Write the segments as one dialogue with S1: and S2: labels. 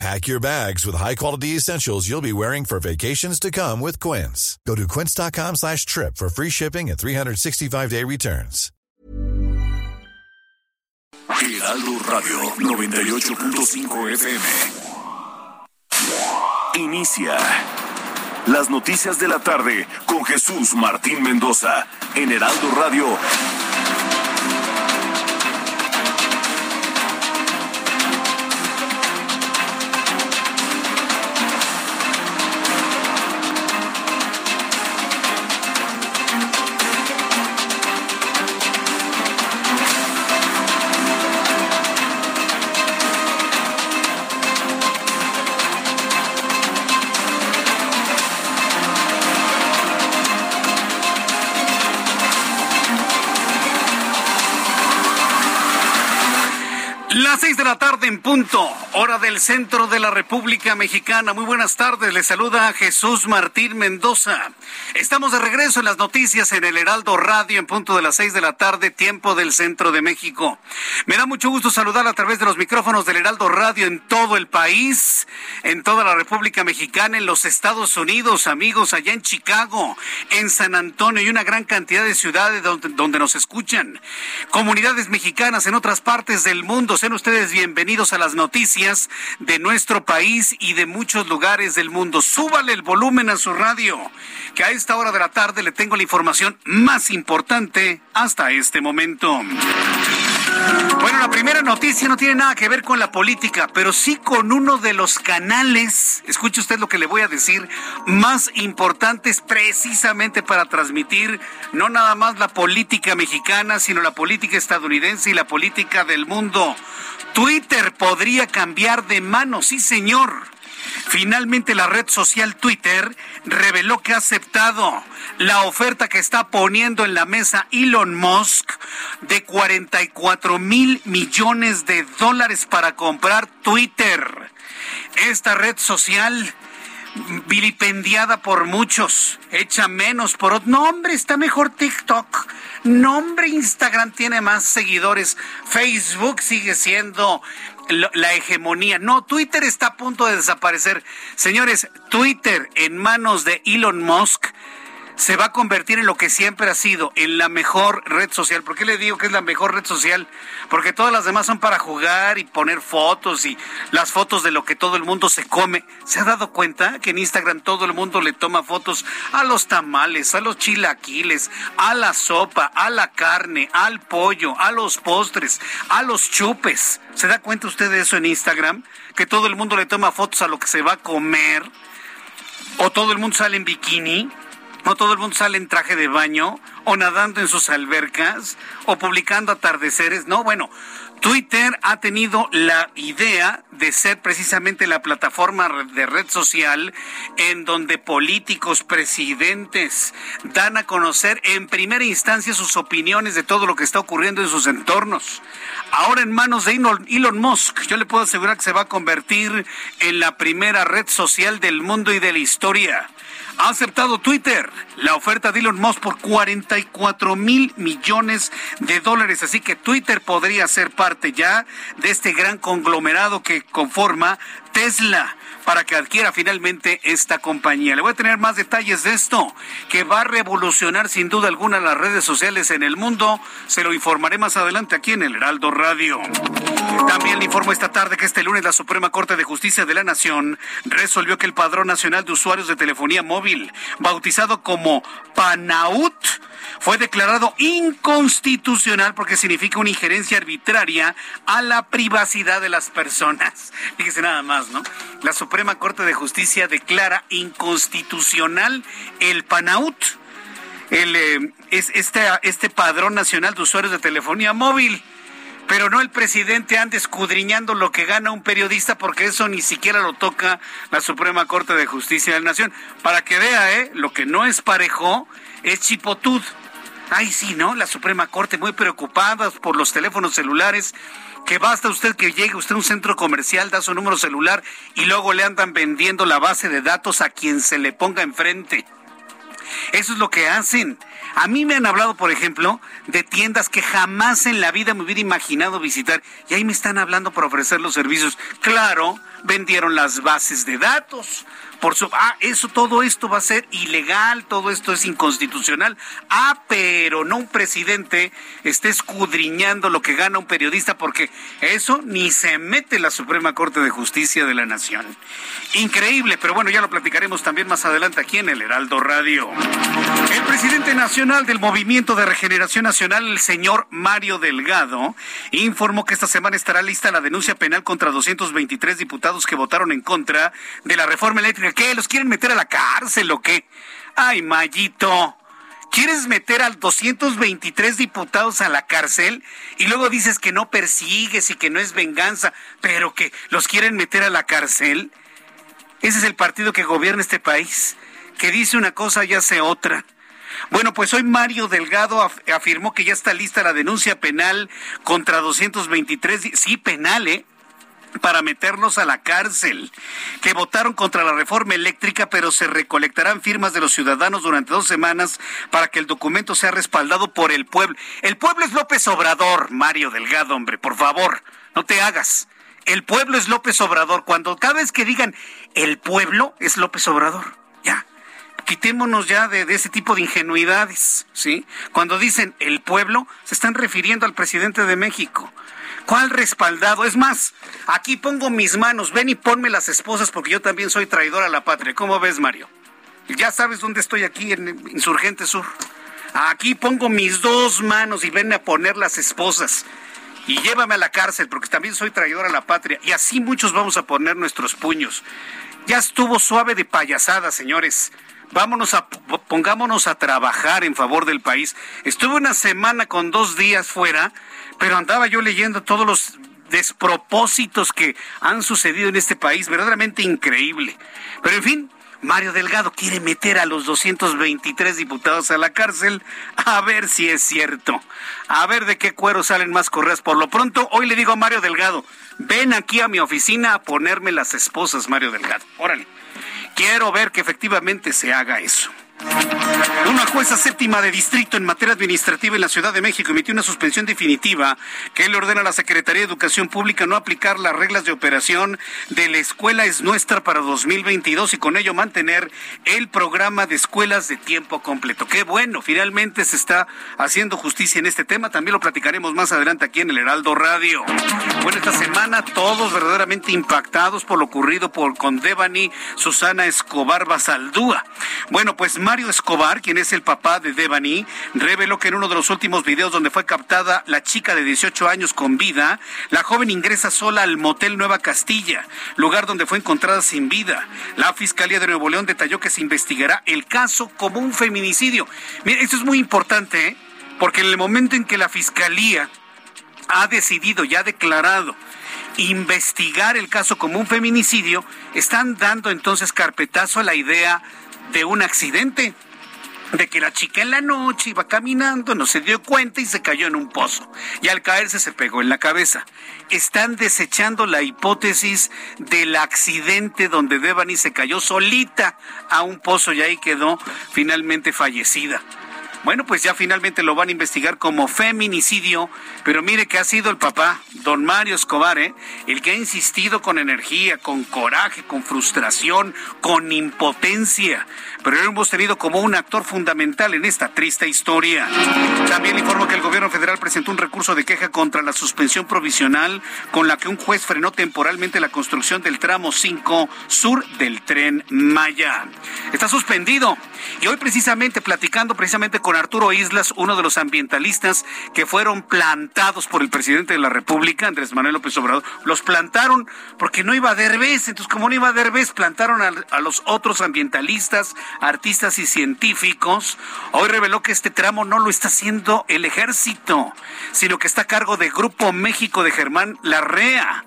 S1: Pack your bags with high-quality essentials you'll be wearing for vacations to come with Quince. Go to quince.com slash trip for free shipping and 365-day returns.
S2: Heraldo Radio 98.5 FM. Inicia las noticias de la tarde con Jesús Martín Mendoza en Heraldo Radio
S3: en punto, hora del centro de la República Mexicana. Muy buenas tardes, le saluda Jesús Martín Mendoza. Estamos de regreso en las noticias en el Heraldo Radio en punto de las seis de la tarde, tiempo del centro de México. Me da mucho gusto saludar a través de los micrófonos del Heraldo Radio en todo el país, en toda la República Mexicana, en los Estados Unidos, amigos, allá en Chicago, en San Antonio y una gran cantidad de ciudades donde, donde nos escuchan. Comunidades mexicanas en otras partes del mundo, sean ustedes bienvenidos a las noticias de nuestro país y de muchos lugares del mundo. Súbale el volumen a su radio, que a esta hora de la tarde le tengo la información más importante hasta este momento. Bueno, la primera noticia no tiene nada que ver con la política, pero sí con uno de los canales, escuche usted lo que le voy a decir, más importantes precisamente para transmitir no nada más la política mexicana, sino la política estadounidense y la política del mundo. Twitter podría cambiar de mano, sí señor. Finalmente la red social Twitter reveló que ha aceptado la oferta que está poniendo en la mesa Elon Musk de 44 mil millones de dólares para comprar Twitter. Esta red social vilipendiada por muchos, hecha menos por otros. No, hombre, está mejor TikTok. No, hombre, Instagram tiene más seguidores. Facebook sigue siendo la hegemonía. No, Twitter está a punto de desaparecer. Señores, Twitter en manos de Elon Musk se va a convertir en lo que siempre ha sido, en la mejor red social. ¿Por qué le digo que es la mejor red social? Porque todas las demás son para jugar y poner fotos y las fotos de lo que todo el mundo se come. ¿Se ha dado cuenta que en Instagram todo el mundo le toma fotos a los tamales, a los chilaquiles, a la sopa, a la carne, al pollo, a los postres, a los chupes? ¿Se da cuenta usted de eso en Instagram? Que todo el mundo le toma fotos a lo que se va a comer. ¿O todo el mundo sale en bikini? No todo el mundo sale en traje de baño o nadando en sus albercas o publicando atardeceres. No, bueno, Twitter ha tenido la idea de ser precisamente la plataforma de red social en donde políticos, presidentes dan a conocer en primera instancia sus opiniones de todo lo que está ocurriendo en sus entornos. Ahora en manos de Elon Musk, yo le puedo asegurar que se va a convertir en la primera red social del mundo y de la historia ha aceptado Twitter la oferta de Elon Musk por 44 mil millones de dólares. Así que Twitter podría ser parte ya de este gran conglomerado que conforma Tesla para que adquiera finalmente esta compañía. Le voy a tener más detalles de esto, que va a revolucionar sin duda alguna las redes sociales en el mundo. Se lo informaré más adelante aquí en el Heraldo Radio. También le informo esta tarde que este lunes la Suprema Corte de Justicia de la Nación resolvió que el Padrón Nacional de Usuarios de Telefonía Móvil, bautizado como PANAUT, fue declarado inconstitucional porque significa una injerencia arbitraria a la privacidad de las personas. Fíjese nada más, ¿no? La Suprema Corte de Justicia declara inconstitucional el PANAUT, el, eh, es este, este padrón nacional de usuarios de telefonía móvil pero no el presidente anda escudriñando lo que gana un periodista porque eso ni siquiera lo toca la Suprema Corte de Justicia de la Nación. Para que vea, ¿eh? lo que no es parejo es chipotud. Ay, sí, ¿no? La Suprema Corte muy preocupada por los teléfonos celulares que basta usted que llegue usted a un centro comercial, da su número celular y luego le andan vendiendo la base de datos a quien se le ponga enfrente. Eso es lo que hacen. A mí me han hablado, por ejemplo, de tiendas que jamás en la vida me hubiera imaginado visitar y ahí me están hablando para ofrecer los servicios. Claro, vendieron las bases de datos. Por su, ah, eso, todo esto va a ser ilegal, todo esto es inconstitucional. Ah, pero no un presidente esté escudriñando lo que gana un periodista, porque eso ni se mete la Suprema Corte de Justicia de la Nación. Increíble, pero bueno, ya lo platicaremos también más adelante aquí en el Heraldo Radio. El presidente nacional del Movimiento de Regeneración Nacional, el señor Mario Delgado, informó que esta semana estará lista la denuncia penal contra 223 diputados que votaron en contra de la reforma eléctrica. ¿Qué? ¿Los quieren meter a la cárcel o qué? Ay, Mayito. ¿Quieres meter a 223 diputados a la cárcel y luego dices que no persigues y que no es venganza, pero que los quieren meter a la cárcel? Ese es el partido que gobierna este país, que dice una cosa y hace otra. Bueno, pues hoy Mario Delgado afirmó que ya está lista la denuncia penal contra 223, sí, penal, ¿eh? Para meterlos a la cárcel, que votaron contra la reforma eléctrica, pero se recolectarán firmas de los ciudadanos durante dos semanas para que el documento sea respaldado por el pueblo. El pueblo es López Obrador, Mario Delgado, hombre, por favor, no te hagas. El pueblo es López Obrador. Cuando cada vez que digan el pueblo es López Obrador, ya. Quitémonos ya de, ese tipo de ingenuidades, ¿sí? Cuando dicen el pueblo, se están refiriendo al presidente de México. ¿Cuál respaldado? Es más, aquí pongo mis manos, ven y ponme las esposas porque yo también soy traidor a la patria. ¿Cómo ves, Mario? Ya sabes dónde estoy aquí en Insurgente Sur. Aquí pongo mis dos manos y ven a poner las esposas y llévame a la cárcel porque también soy traidor a la patria. Y así muchos vamos a poner nuestros puños. Ya estuvo suave de payasada, señores. Vámonos a, pongámonos a trabajar en favor del país. Estuve una semana con dos días fuera, pero andaba yo leyendo todos los despropósitos que han sucedido en este país, verdaderamente increíble. Pero en fin, Mario Delgado quiere meter a los 223 diputados a la cárcel, a ver si es cierto, a ver de qué cuero salen más correas. Por lo pronto, hoy le digo a Mario Delgado, ven aquí a mi oficina a ponerme las esposas, Mario Delgado. Órale, quiero ver que efectivamente se haga eso. Una jueza séptima de distrito en materia administrativa en la Ciudad de México emitió una suspensión definitiva que le ordena a la Secretaría de Educación Pública no aplicar las reglas de operación de la Escuela es Nuestra para 2022 y con ello mantener el programa de escuelas de tiempo completo. Qué bueno, finalmente se está haciendo justicia en este tema. También lo platicaremos más adelante aquí en el Heraldo Radio. Bueno, esta semana todos verdaderamente impactados por lo ocurrido por con Devani Susana Escobar Basaldúa. Bueno, pues Mario Escobar, quien es el papá de Devani, reveló que en uno de los últimos videos donde fue captada la chica de 18 años con vida, la joven ingresa sola al motel Nueva Castilla, lugar donde fue encontrada sin vida. La Fiscalía de Nuevo León detalló que se investigará el caso como un feminicidio. Mira, esto es muy importante, ¿eh? porque en el momento en que la Fiscalía ha decidido y ha declarado investigar el caso como un feminicidio, están dando entonces carpetazo a la idea de un accidente, de que la chica en la noche iba caminando, no se dio cuenta y se cayó en un pozo. Y al caerse se pegó en la cabeza. Están desechando la hipótesis del accidente donde Devani se cayó solita a un pozo y ahí quedó finalmente fallecida. Bueno, pues ya finalmente lo van a investigar como feminicidio, pero mire que ha sido el papá, don Mario Escobar, ¿eh? el que ha insistido con energía, con coraje, con frustración, con impotencia pero lo hemos tenido como un actor fundamental en esta triste historia. También informo que el gobierno federal presentó un recurso de queja contra la suspensión provisional con la que un juez frenó temporalmente la construcción del tramo 5 sur del tren Maya. Está suspendido. Y hoy precisamente platicando precisamente con Arturo Islas, uno de los ambientalistas que fueron plantados por el presidente de la República, Andrés Manuel López Obrador, los plantaron porque no iba a Derbez, entonces como no iba a Derbez, plantaron a, a los otros ambientalistas, artistas y científicos, hoy reveló que este tramo no lo está haciendo el ejército, sino que está a cargo de Grupo México de Germán Larrea.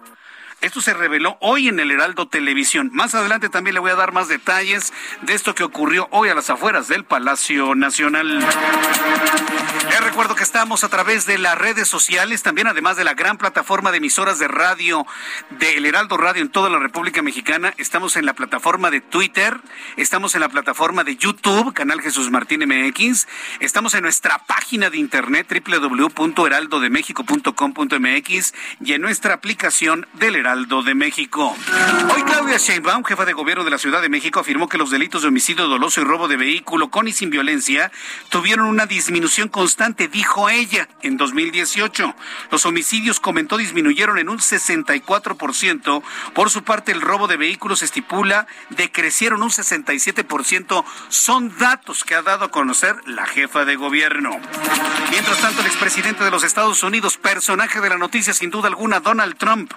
S3: Esto se reveló hoy en el Heraldo Televisión. Más adelante también le voy a dar más detalles de esto que ocurrió hoy a las afueras del Palacio Nacional. Les recuerdo que estamos a través de las redes sociales, también además de la gran plataforma de emisoras de radio del Heraldo Radio en toda la República Mexicana. Estamos en la plataforma de Twitter, estamos en la plataforma de YouTube, canal Jesús Martín MX, estamos en nuestra página de internet www.heraldodemexico.com.mx y en nuestra aplicación del Heraldo de México. Hoy Claudia Sheinbaum, jefa de gobierno de la Ciudad de México, afirmó que los delitos de homicidio doloso y robo de vehículo con y sin violencia tuvieron una disminución constante, dijo ella, en 2018. Los homicidios, comentó, disminuyeron en un 64%. Por su parte, el robo de vehículos estipula decrecieron un 67%. Son datos que ha dado a conocer la jefa de gobierno. Mientras tanto, el expresidente de los Estados Unidos, personaje de la noticia sin duda alguna, Donald Trump,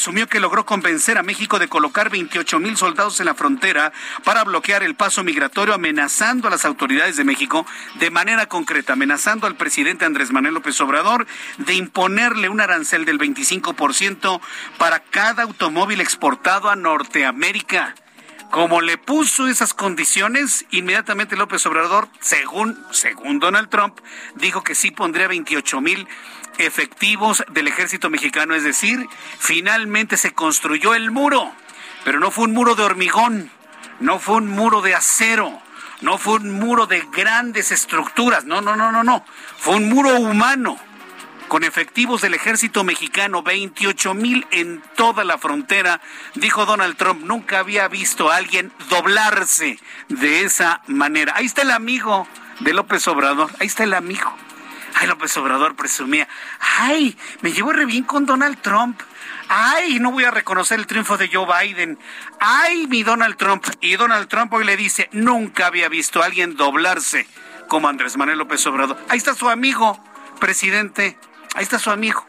S3: presumió que logró convencer a México de colocar 28 mil soldados en la frontera para bloquear el paso migratorio, amenazando a las autoridades de México de manera concreta, amenazando al presidente Andrés Manuel López Obrador de imponerle un arancel del 25% para cada automóvil exportado a Norteamérica. Como le puso esas condiciones, inmediatamente López Obrador, según, según Donald Trump, dijo que sí pondría 28 mil efectivos del ejército mexicano. Es decir, finalmente se construyó el muro, pero no fue un muro de hormigón, no fue un muro de acero, no fue un muro de grandes estructuras, no, no, no, no, no, fue un muro humano con efectivos del ejército mexicano, 28 mil en toda la frontera, dijo Donald Trump, nunca había visto a alguien doblarse de esa manera. Ahí está el amigo de López Obrador, ahí está el amigo. Ay, López Obrador presumía, ay, me llevo re bien con Donald Trump. Ay, no voy a reconocer el triunfo de Joe Biden. Ay, mi Donald Trump. Y Donald Trump hoy le dice, nunca había visto a alguien doblarse como Andrés Manuel López Obrador. Ahí está su amigo, presidente Ahí está su amigo.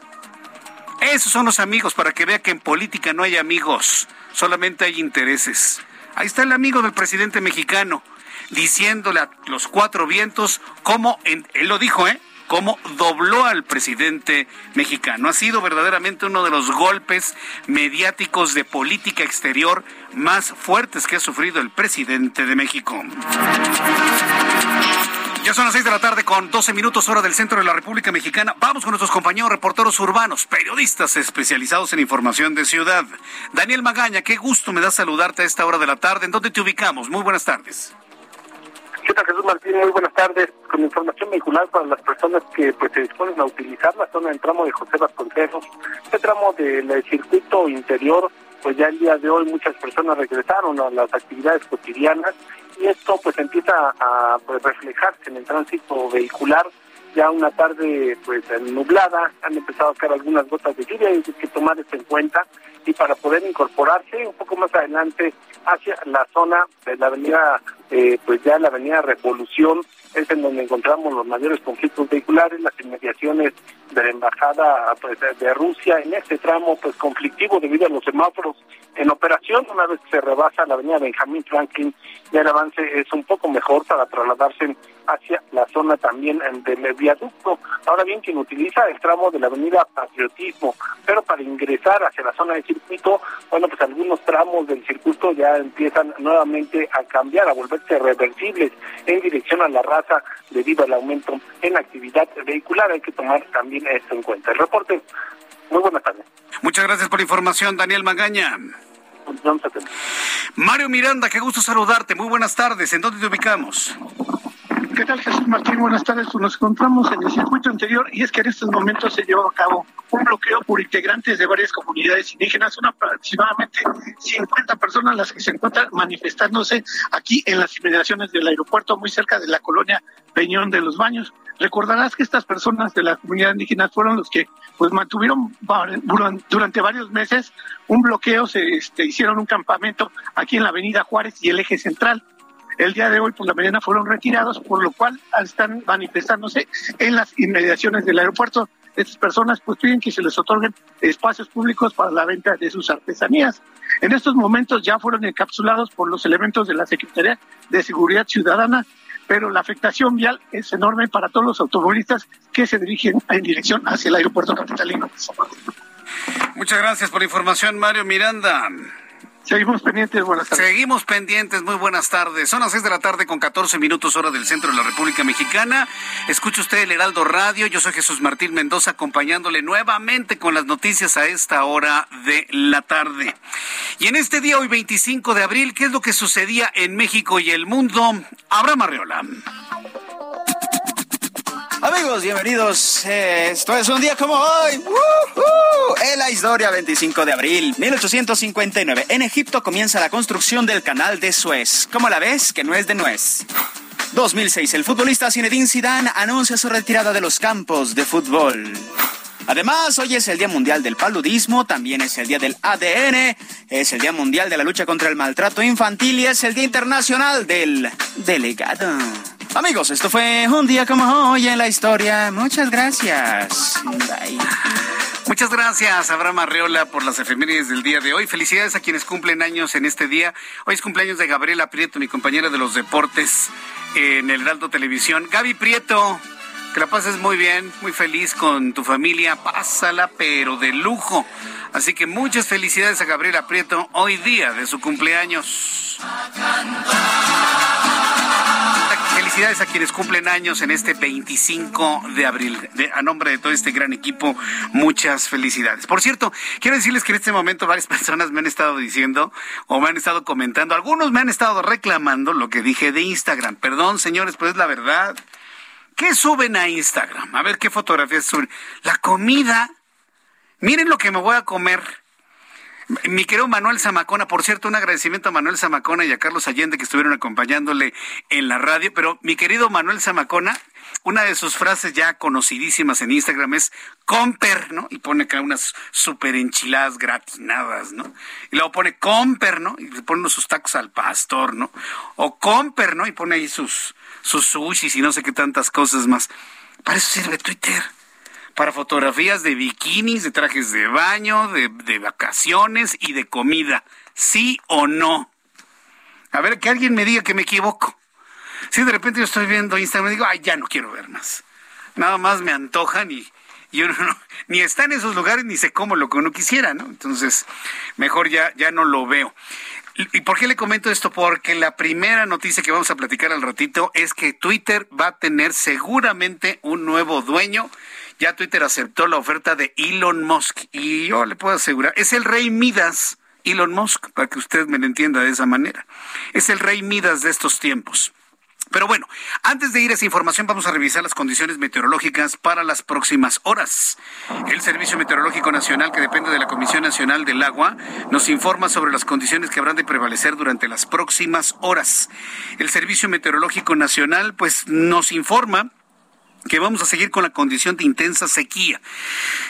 S3: Esos son los amigos para que vea que en política no hay amigos, solamente hay intereses. Ahí está el amigo del presidente mexicano diciéndole a los cuatro vientos cómo, él lo dijo, ¿eh? Cómo dobló al presidente mexicano. Ha sido verdaderamente uno de los golpes mediáticos de política exterior más fuertes que ha sufrido el presidente de México. Ya son las seis de la tarde con 12 minutos hora del centro de la República Mexicana. Vamos con nuestros compañeros reporteros urbanos, periodistas especializados en información de ciudad. Daniel Magaña, qué gusto me da saludarte a esta hora de la tarde. ¿En dónde te ubicamos? Muy buenas tardes.
S4: ¿Qué tal, Jesús Martín? Muy buenas tardes. Con información vehicular para las personas que pues, se disponen a utilizar la zona del tramo de José Vasconcelos, este tramo del circuito interior, pues ya el día de hoy muchas personas regresaron a las actividades cotidianas y esto pues empieza a pues, reflejarse en el tránsito vehicular ya una tarde pues nublada, han empezado a caer algunas gotas de lluvia y hay que tomar esto en cuenta y para poder incorporarse un poco más adelante hacia la zona de la avenida, eh, pues ya la avenida Revolución, es en donde encontramos los mayores conflictos vehiculares, las inmediaciones de la embajada pues, de Rusia en este tramo pues conflictivo debido a los semáforos en operación. Una vez que se rebasa la avenida Benjamín Franklin ya el avance es un poco mejor para trasladarse hacia la zona también del viaducto. Ahora bien quien utiliza el tramo de la avenida Patriotismo pero para ingresar hacia la zona del circuito bueno pues algunos tramos del circuito ya empiezan nuevamente a cambiar a volverse reversibles en dirección a la raza debido al aumento en actividad vehicular hay que tomar también esto en cuenta. El reporte, muy buenas tardes.
S3: Muchas gracias por la información, Daniel Magaña. Mario Miranda, qué gusto saludarte. Muy buenas tardes. ¿En dónde te ubicamos?
S5: ¿Qué tal, Jesús Martín? Buenas tardes. Pues nos encontramos en el circuito anterior y es que en estos momentos se llevó a cabo un bloqueo por integrantes de varias comunidades indígenas. Son aproximadamente 50 personas las que se encuentran manifestándose aquí en las inmediaciones del aeropuerto, muy cerca de la colonia Peñón de los Baños. Recordarás que estas personas de la comunidad indígena fueron los que pues mantuvieron durante varios meses un bloqueo, se este, hicieron un campamento aquí en la avenida Juárez y el eje central. El día de hoy por la mañana fueron retirados, por lo cual están manifestándose en las inmediaciones del aeropuerto. Estas personas pues piden que se les otorguen espacios públicos para la venta de sus artesanías. En estos momentos ya fueron encapsulados por los elementos de la Secretaría de Seguridad Ciudadana pero la afectación vial es enorme para todos los automovilistas que se dirigen en dirección hacia el aeropuerto capitalino.
S3: Muchas gracias por la información, Mario Miranda.
S5: Seguimos pendientes, buenas tardes.
S3: Seguimos pendientes, muy buenas tardes. Son las seis de la tarde con 14 minutos hora del centro de la República Mexicana. Escucha usted el Heraldo Radio. Yo soy Jesús Martín Mendoza acompañándole nuevamente con las noticias a esta hora de la tarde. Y en este día, hoy 25 de abril, ¿qué es lo que sucedía en México y el mundo? Abraham Arreola.
S6: Amigos, bienvenidos. Esto es un día como hoy. En la historia, 25 de abril, 1859. En Egipto comienza la construcción del canal de Suez. ¿Cómo la ves? Que no es de nuez. 2006. El futbolista Zinedine Zidane anuncia su retirada de los campos de fútbol. Además, hoy es el Día Mundial del Paludismo, también es el Día del ADN, es el Día Mundial de la Lucha contra el Maltrato Infantil y es el Día Internacional del Delegado. Amigos, esto fue un día como hoy en la historia. Muchas gracias.
S3: Muchas gracias, Abraham Arreola, por las efemérides del día de hoy. Felicidades a quienes cumplen años en este día. Hoy es cumpleaños de Gabriela Prieto, mi compañera de los deportes en el Heraldo Televisión. Gaby Prieto, que la pases muy bien, muy feliz con tu familia. Pásala, pero de lujo. Así que muchas felicidades a Gabriela Prieto hoy día de su cumpleaños. Felicidades a quienes cumplen años en este 25 de abril. a nombre de todo este gran equipo, muchas felicidades. Por cierto, quiero decirles que en este momento varias personas me han estado diciendo o me han estado comentando, algunos me han estado reclamando lo que dije de Instagram. Perdón, señores, pero es la verdad. ¿Qué suben a Instagram? A ver qué fotografías suben. La comida. Miren lo que me voy a comer. Mi querido Manuel Zamacona, por cierto, un agradecimiento a Manuel Zamacona y a Carlos Allende que estuvieron acompañándole en la radio, pero mi querido Manuel Zamacona, una de sus frases ya conocidísimas en Instagram es comper, ¿no? Y pone acá unas super enchiladas gratinadas, ¿no? Y luego pone comper, ¿no? Y le pone sus tacos al pastor, ¿no? O comper, ¿no? Y pone ahí sus, sus sushis y no sé qué tantas cosas más. Para eso sirve Twitter para fotografías de bikinis, de trajes de baño, de, vacaciones y de comida. ¿Sí o no? A ver, que alguien me diga que me equivoco. Si de repente yo estoy viendo Instagram y digo, ay, ya no quiero ver más. Nada más me antojan y, y uno no, ni está en esos lugares ni sé cómo lo que uno quisiera, ¿no? Entonces, mejor ya, ya no lo veo. ¿Y por qué le comento esto? Porque la primera noticia que vamos a platicar al ratito es que Twitter va a tener seguramente un nuevo dueño ya Twitter aceptó la oferta de Elon Musk y yo le puedo asegurar, es el rey Midas, Elon Musk, para que usted me lo entienda de esa manera. Es el rey Midas de estos tiempos. Pero bueno, antes de ir a esa información, vamos a revisar las condiciones meteorológicas para las próximas horas. El Servicio Meteorológico Nacional, que depende de la Comisión Nacional del Agua, nos informa sobre las condiciones que habrán de prevalecer durante las próximas horas. El Servicio Meteorológico Nacional, pues, nos informa que vamos a seguir con la condición de intensa sequía.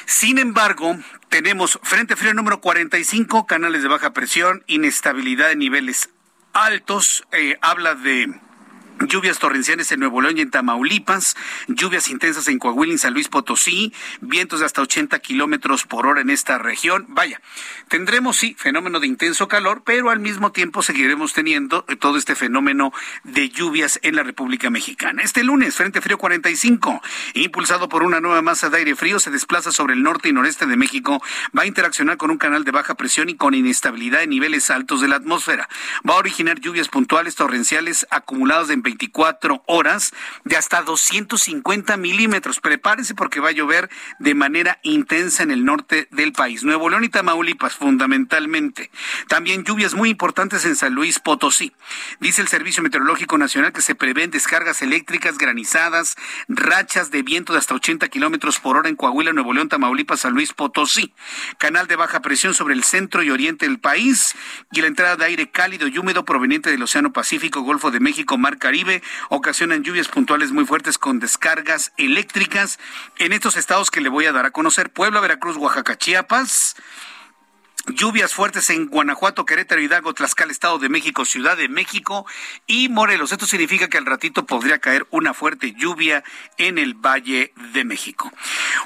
S3: Sin embargo, tenemos frente frío número 45, canales de baja presión, inestabilidad de niveles altos, eh, habla de Lluvias torrenciales en Nuevo León y en Tamaulipas, lluvias intensas en Coahuila y San Luis Potosí, vientos de hasta 80 kilómetros por hora en esta región. Vaya, tendremos sí fenómeno de intenso calor, pero al mismo tiempo seguiremos teniendo todo este fenómeno de lluvias en la República Mexicana. Este lunes, Frente Frío 45, impulsado por una nueva masa de aire frío, se desplaza sobre el norte y noreste de México, va a interaccionar con un canal de baja presión y con inestabilidad de niveles altos de la atmósfera. Va a originar lluvias puntuales torrenciales acumuladas en 24 horas de hasta 250 milímetros. Prepárese porque va a llover de manera intensa en el norte del país. Nuevo León y Tamaulipas, fundamentalmente. También lluvias muy importantes en San Luis Potosí. Dice el Servicio Meteorológico Nacional que se prevén descargas eléctricas, granizadas, rachas de viento de hasta 80 kilómetros por hora en Coahuila, Nuevo León, Tamaulipas, San Luis Potosí. Canal de baja presión sobre el centro y oriente del país y la entrada de aire cálido y húmedo proveniente del Océano Pacífico, Golfo de México, Mar Caribe ocasionan lluvias puntuales muy fuertes con descargas eléctricas en estos estados que le voy a dar a conocer. Puebla, Veracruz, Oaxaca, Chiapas. Lluvias fuertes en Guanajuato, Querétaro, Hidalgo, Tlaxcala, Estado de México, Ciudad de México y Morelos. Esto significa que al ratito podría caer una fuerte lluvia en el Valle de México.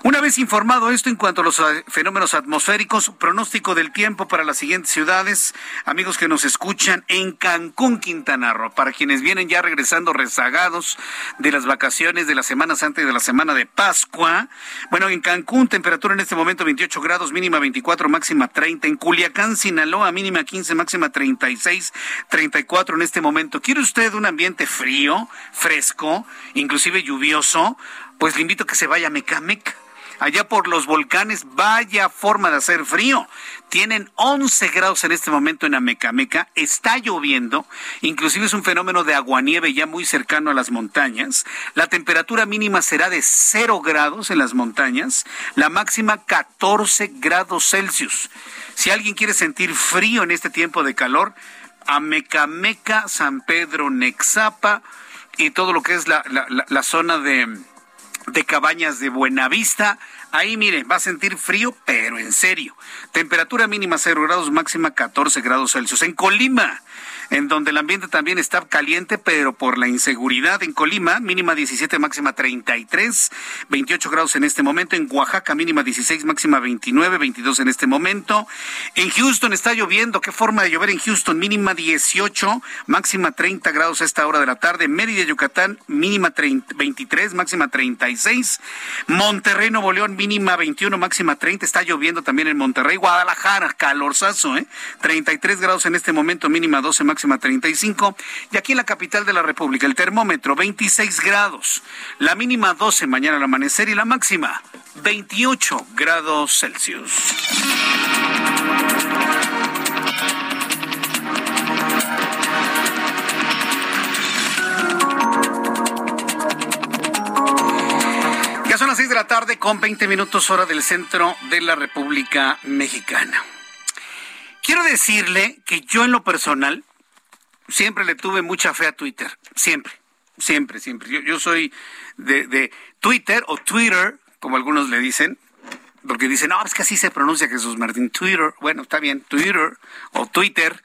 S3: Una vez informado esto en cuanto a los eh, fenómenos atmosféricos, pronóstico del tiempo para las siguientes ciudades, amigos que nos escuchan en Cancún, Quintana Roo, para quienes vienen ya regresando rezagados de las vacaciones de la Semana Santa y de la Semana de Pascua. Bueno, en Cancún, temperatura en este momento 28 grados, mínima 24, máxima 30 en Culiacán, Sinaloa, mínima 15, máxima 36, 34 en este momento. ¿Quiere usted un ambiente frío, fresco, inclusive lluvioso? Pues le invito a que se vaya a Mecamec allá por los volcanes, vaya forma de hacer frío. Tienen 11 grados en este momento en Amecameca, está lloviendo, inclusive es un fenómeno de aguanieve ya muy cercano a las montañas. La temperatura mínima será de 0 grados en las montañas, la máxima 14 grados Celsius. Si alguien quiere sentir frío en este tiempo de calor, Amecameca, San Pedro, Nexapa y todo lo que es la, la zona de de Cabañas de Buenavista. Ahí, mire, va a sentir frío, pero en serio. Temperatura mínima 0 grados, máxima 14 grados Celsius. En Colima, en donde el ambiente también está caliente, pero por la inseguridad en Colima, mínima 17, máxima 33, 28 grados en este momento, en Oaxaca mínima 16, máxima 29, 22 en este momento. En Houston está lloviendo, ¿qué forma de llover en Houston? Mínima 18, máxima 30 grados a esta hora de la tarde. Mérida, Yucatán, mínima 23, máxima 36. Monterrey, Nuevo León, mínima 21, máxima 30. Está lloviendo también en Monterrey. Guadalajara, calorzazo, ¿eh? 33 grados en este momento, mínima 12, máxima máxima 35. Y aquí en la capital de la República, el termómetro 26 grados, la mínima 12 mañana al amanecer y la máxima 28 grados Celsius. Ya son las 6 de la tarde con 20 minutos hora del centro de la República Mexicana. Quiero decirle que yo en lo personal siempre le tuve mucha fe a Twitter, siempre, siempre, siempre. Yo, yo soy de, de, Twitter o Twitter, como algunos le dicen, porque dicen, no, es que así se pronuncia Jesús Martín, Twitter, bueno, está bien, Twitter o Twitter.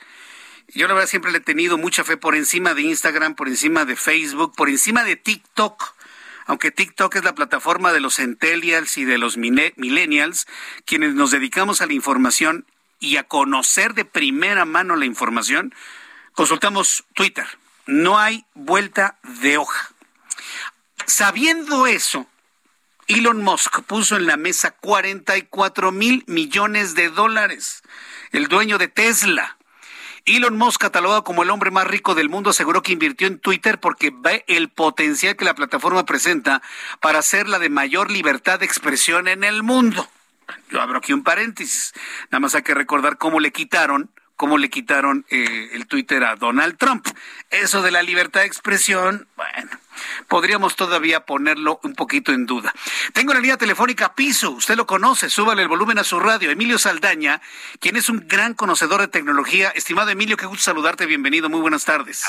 S3: Yo la verdad siempre le he tenido mucha fe por encima de Instagram, por encima de Facebook, por encima de TikTok aunque TikTok es la plataforma de los centennials y de los millennials, quienes nos dedicamos a la información y a conocer de primera mano la información, Consultamos Twitter. No hay vuelta de hoja. Sabiendo eso, Elon Musk puso en la mesa 44 mil millones de dólares. El dueño de Tesla. Elon Musk, catalogado como el hombre más rico del mundo, aseguró que invirtió en Twitter porque ve el potencial que la plataforma presenta para ser la de mayor libertad de expresión en el mundo. Yo abro aquí un paréntesis. Nada más hay que recordar cómo le quitaron cómo le quitaron eh, el Twitter a Donald Trump. Eso de la libertad de expresión, bueno, podríamos todavía ponerlo un poquito en duda. Tengo la línea telefónica Piso, usted lo conoce, súbale el volumen a su radio. Emilio Saldaña, quien es un gran conocedor de tecnología. Estimado Emilio, qué gusto saludarte, bienvenido, muy buenas tardes.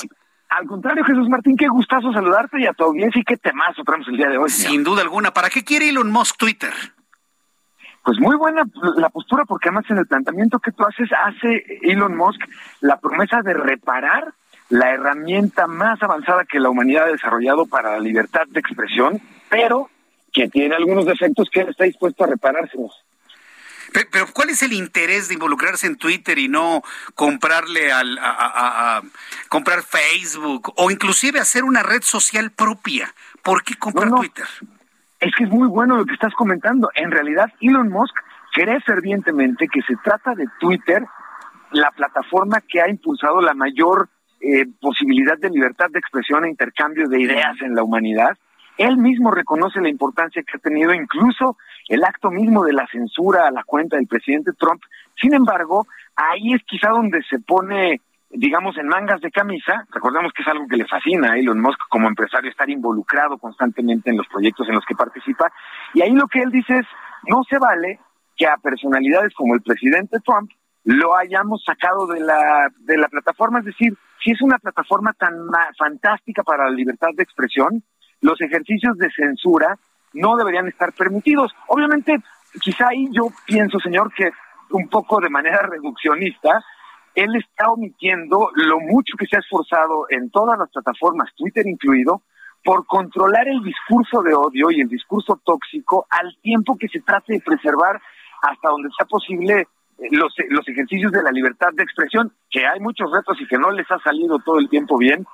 S7: Al contrario, Jesús Martín, qué gustazo saludarte y a tu audiencia y qué temazo traemos el día de hoy.
S3: Sin duda alguna, ¿para qué quiere Elon Musk Twitter?
S7: Pues muy buena la postura porque además en el planteamiento que tú haces hace Elon Musk la promesa de reparar la herramienta más avanzada que la humanidad ha desarrollado para la libertad de expresión, pero que tiene algunos defectos que él está dispuesto a reparárselos.
S3: Pero, ¿cuál es el interés de involucrarse en Twitter y no comprarle al, a, comprar Facebook o inclusive hacer una red social propia? ¿Por qué comprar Twitter?
S7: Es que es muy bueno lo que estás comentando. En realidad, Elon Musk cree fervientemente que se trata de Twitter, la plataforma que ha impulsado la mayor eh, posibilidad de libertad de expresión e intercambio de ideas en la humanidad. Él mismo reconoce la importancia que ha tenido incluso el acto mismo de la censura a la cuenta del presidente Trump. Sin embargo, ahí es quizá donde se pone digamos, en mangas de camisa. Recordemos que es algo que le fascina a Elon Musk como empresario estar involucrado constantemente en los proyectos en los que participa. Y ahí lo que él dice es, no se vale que a personalidades como el presidente Trump lo hayamos sacado de la, de la plataforma. Es decir, si es una plataforma tan fantástica para la libertad de expresión, los ejercicios de censura no deberían estar permitidos. Obviamente, quizá ahí yo pienso, señor, que un poco de manera reduccionista, él está omitiendo lo mucho que se ha esforzado en todas las plataformas, Twitter incluido, por controlar el discurso de odio y el discurso tóxico al tiempo que se trate de preservar hasta donde sea posible eh, los, los ejercicios de la libertad de expresión, que hay muchos retos y que no les ha salido todo el tiempo bien,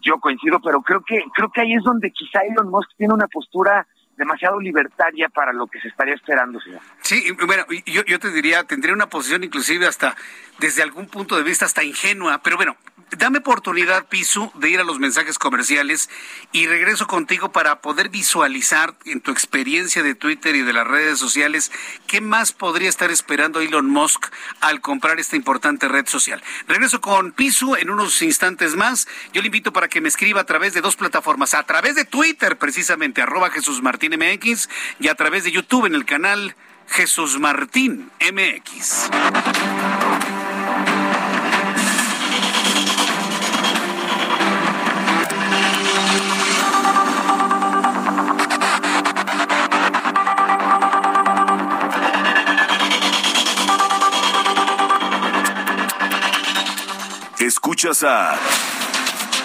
S7: yo coincido, pero creo que creo que ahí es donde quizá Elon Musk tiene una postura demasiado libertaria para lo que se estaría esperando, señor.
S3: Sí, bueno, yo, yo te diría, tendría una posición inclusive hasta, desde algún punto de vista, hasta ingenua, pero bueno, dame oportunidad, Pisu, de ir a los mensajes comerciales y regreso contigo para poder visualizar en tu experiencia de Twitter y de las redes sociales qué más podría estar esperando Elon Musk al comprar esta importante red social. Regreso con Pisu en unos instantes más. Yo le invito para que me escriba a través de dos plataformas, a través de Twitter precisamente, arroba Jesús Martín MX y a través de YouTube en el canal Jesús Martín MX.
S2: Escuchas a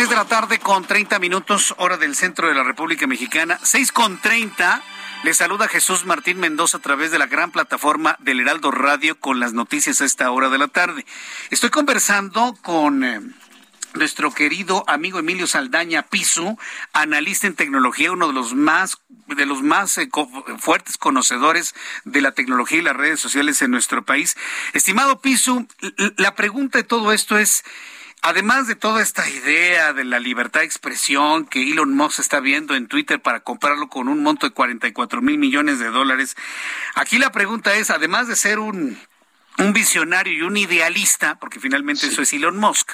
S3: 6 de la tarde con 30 minutos, hora del centro de la República Mexicana. 6 con 30. Le saluda Jesús Martín Mendoza a través de la gran plataforma del Heraldo Radio con las noticias a esta hora de la tarde. Estoy conversando con eh, nuestro querido amigo Emilio Saldaña Pisu, analista en tecnología, uno de los más de los más eh, fuertes conocedores de la tecnología y las redes sociales en nuestro país. Estimado Pisu, la pregunta de todo esto es Además de toda esta idea de la libertad de expresión que Elon Musk está viendo en Twitter para comprarlo con un monto de 44 mil millones de dólares, aquí la pregunta es, además de ser un un visionario y un idealista, porque finalmente eso es Elon Musk,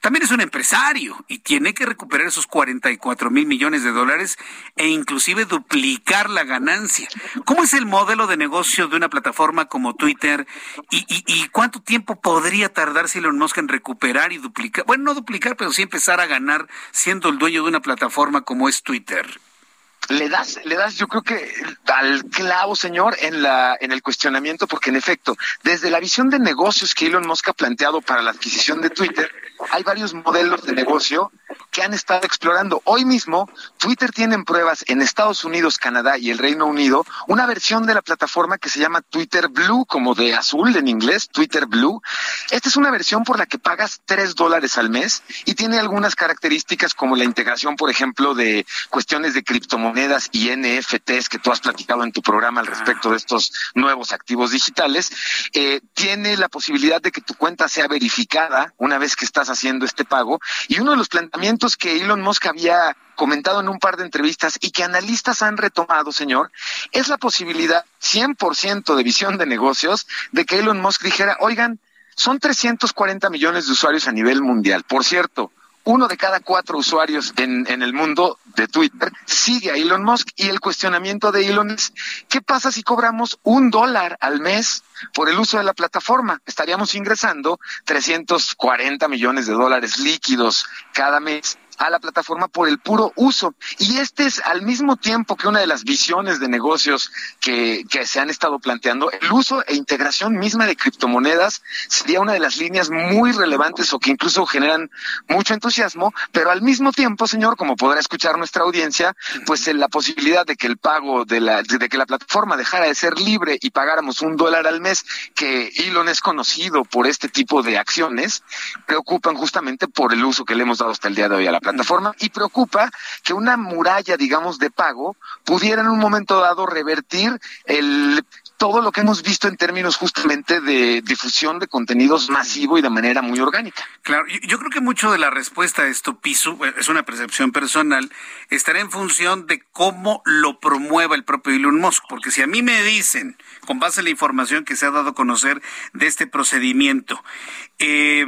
S3: también es un empresario y tiene que recuperar esos 44 mil millones de dólares e inclusive duplicar la ganancia. ¿Cómo es el modelo de negocio de una plataforma como Twitter y, y- y cuánto tiempo podría tardarse Elon Musk en recuperar y duplicar? Bueno, no duplicar, pero sí empezar a ganar siendo el dueño de una plataforma como es Twitter.
S7: Le das, le das, yo creo que al clavo, señor, en la, en el cuestionamiento, porque en efecto, desde la visión de negocios que Elon Musk ha planteado para la adquisición de Twitter, hay varios modelos de negocio que han estado explorando. Hoy mismo, Twitter tiene en pruebas en Estados Unidos, Canadá y el Reino Unido una versión de la plataforma que se llama Twitter Blue, como de azul en inglés, Twitter Blue. Esta es una versión por la que pagas tres dólares al mes y tiene algunas características como la integración, por ejemplo, de cuestiones de criptomonedas y NFTs que tú has platicado en tu programa al respecto de estos nuevos activos digitales. Eh, tiene la posibilidad de que tu cuenta sea verificada una vez que estás haciendo este pago y uno de los planteamientos que Elon Musk había comentado en un par de entrevistas y que analistas han retomado, señor, es la posibilidad 100% de visión de negocios de que Elon Musk dijera, oigan, son 340 millones de usuarios a nivel mundial. Por cierto, uno de cada cuatro usuarios en, el mundo de Twitter sigue a Elon Musk y el cuestionamiento de Elon es, ¿qué pasa si cobramos un dólar al mes por el uso de la plataforma? Estaríamos ingresando 340 millones de dólares líquidos cada mes a la plataforma por el puro uso. Y este es al mismo tiempo que una de las visiones de negocios que, que se han estado planteando, el uso e integración misma de criptomonedas sería una de las líneas muy relevantes o que incluso generan mucho entusiasmo, pero al mismo tiempo, señor, como podrá escuchar nuestra audiencia, pues en la posibilidad de que el pago de la, de que la plataforma dejara de ser libre y pagáramos un dólar al mes, que Elon es conocido por este tipo de acciones, preocupan justamente por el uso que le hemos dado hasta el día de hoy a la plataforma y preocupa que una muralla, digamos, de pago pudiera en un momento dado revertir el todo lo que hemos visto en términos justamente de difusión de contenidos masivo y de manera muy orgánica.
S3: Claro, yo creo que mucho de la respuesta a esto, Piso, eh, es una percepción personal, estará en función de cómo lo promueva el propio Elon Musk, porque si a mí me dicen, con base en la información que se ha dado a conocer de este procedimiento, eh,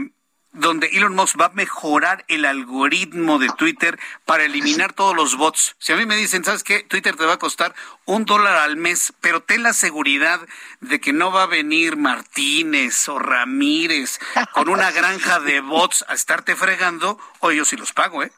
S3: donde Elon Musk va a mejorar el algoritmo de Twitter para eliminar todos los bots. Si a mí me dicen, ¿sabes qué? Twitter te va a costar un dólar al mes, pero ten la seguridad de que no va a venir Martínez o Ramírez con una granja de bots a estarte fregando, o yo sí los pago, ¿eh?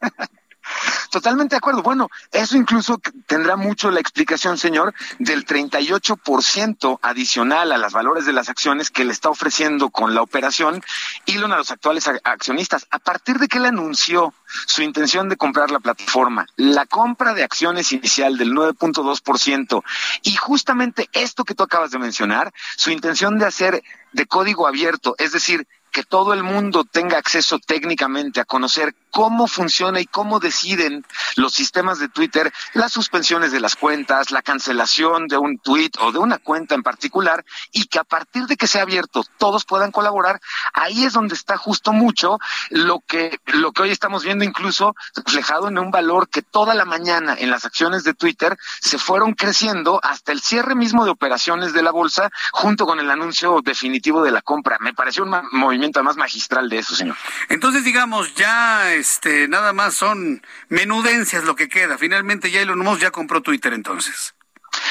S7: Totalmente de acuerdo. Bueno, eso incluso tendrá mucho la explicación, señor, del 38% adicional a los valores de las acciones que le está ofreciendo con la operación Elon a los actuales accionistas. A partir de que él anunció su intención de comprar la plataforma, la compra de acciones inicial del 9.2% y justamente esto que tú acabas de mencionar, su intención de hacer de código abierto, es decir, que todo el mundo tenga acceso técnicamente a conocer cómo funciona y cómo deciden los sistemas de Twitter las suspensiones de las cuentas, la cancelación de un tweet o de una cuenta en particular y que a partir de que sea abierto todos puedan colaborar, ahí es donde está justo mucho lo que lo que hoy estamos viendo incluso reflejado en un valor que toda la mañana en las acciones de Twitter se fueron creciendo hasta el cierre mismo de operaciones de la bolsa junto con el anuncio definitivo de la compra. Me pareció un movimiento más magistral de eso, señor.
S3: Entonces, digamos, ya este, nada más son menudencias lo que queda. Finalmente ya Elon Musk ya compró Twitter entonces.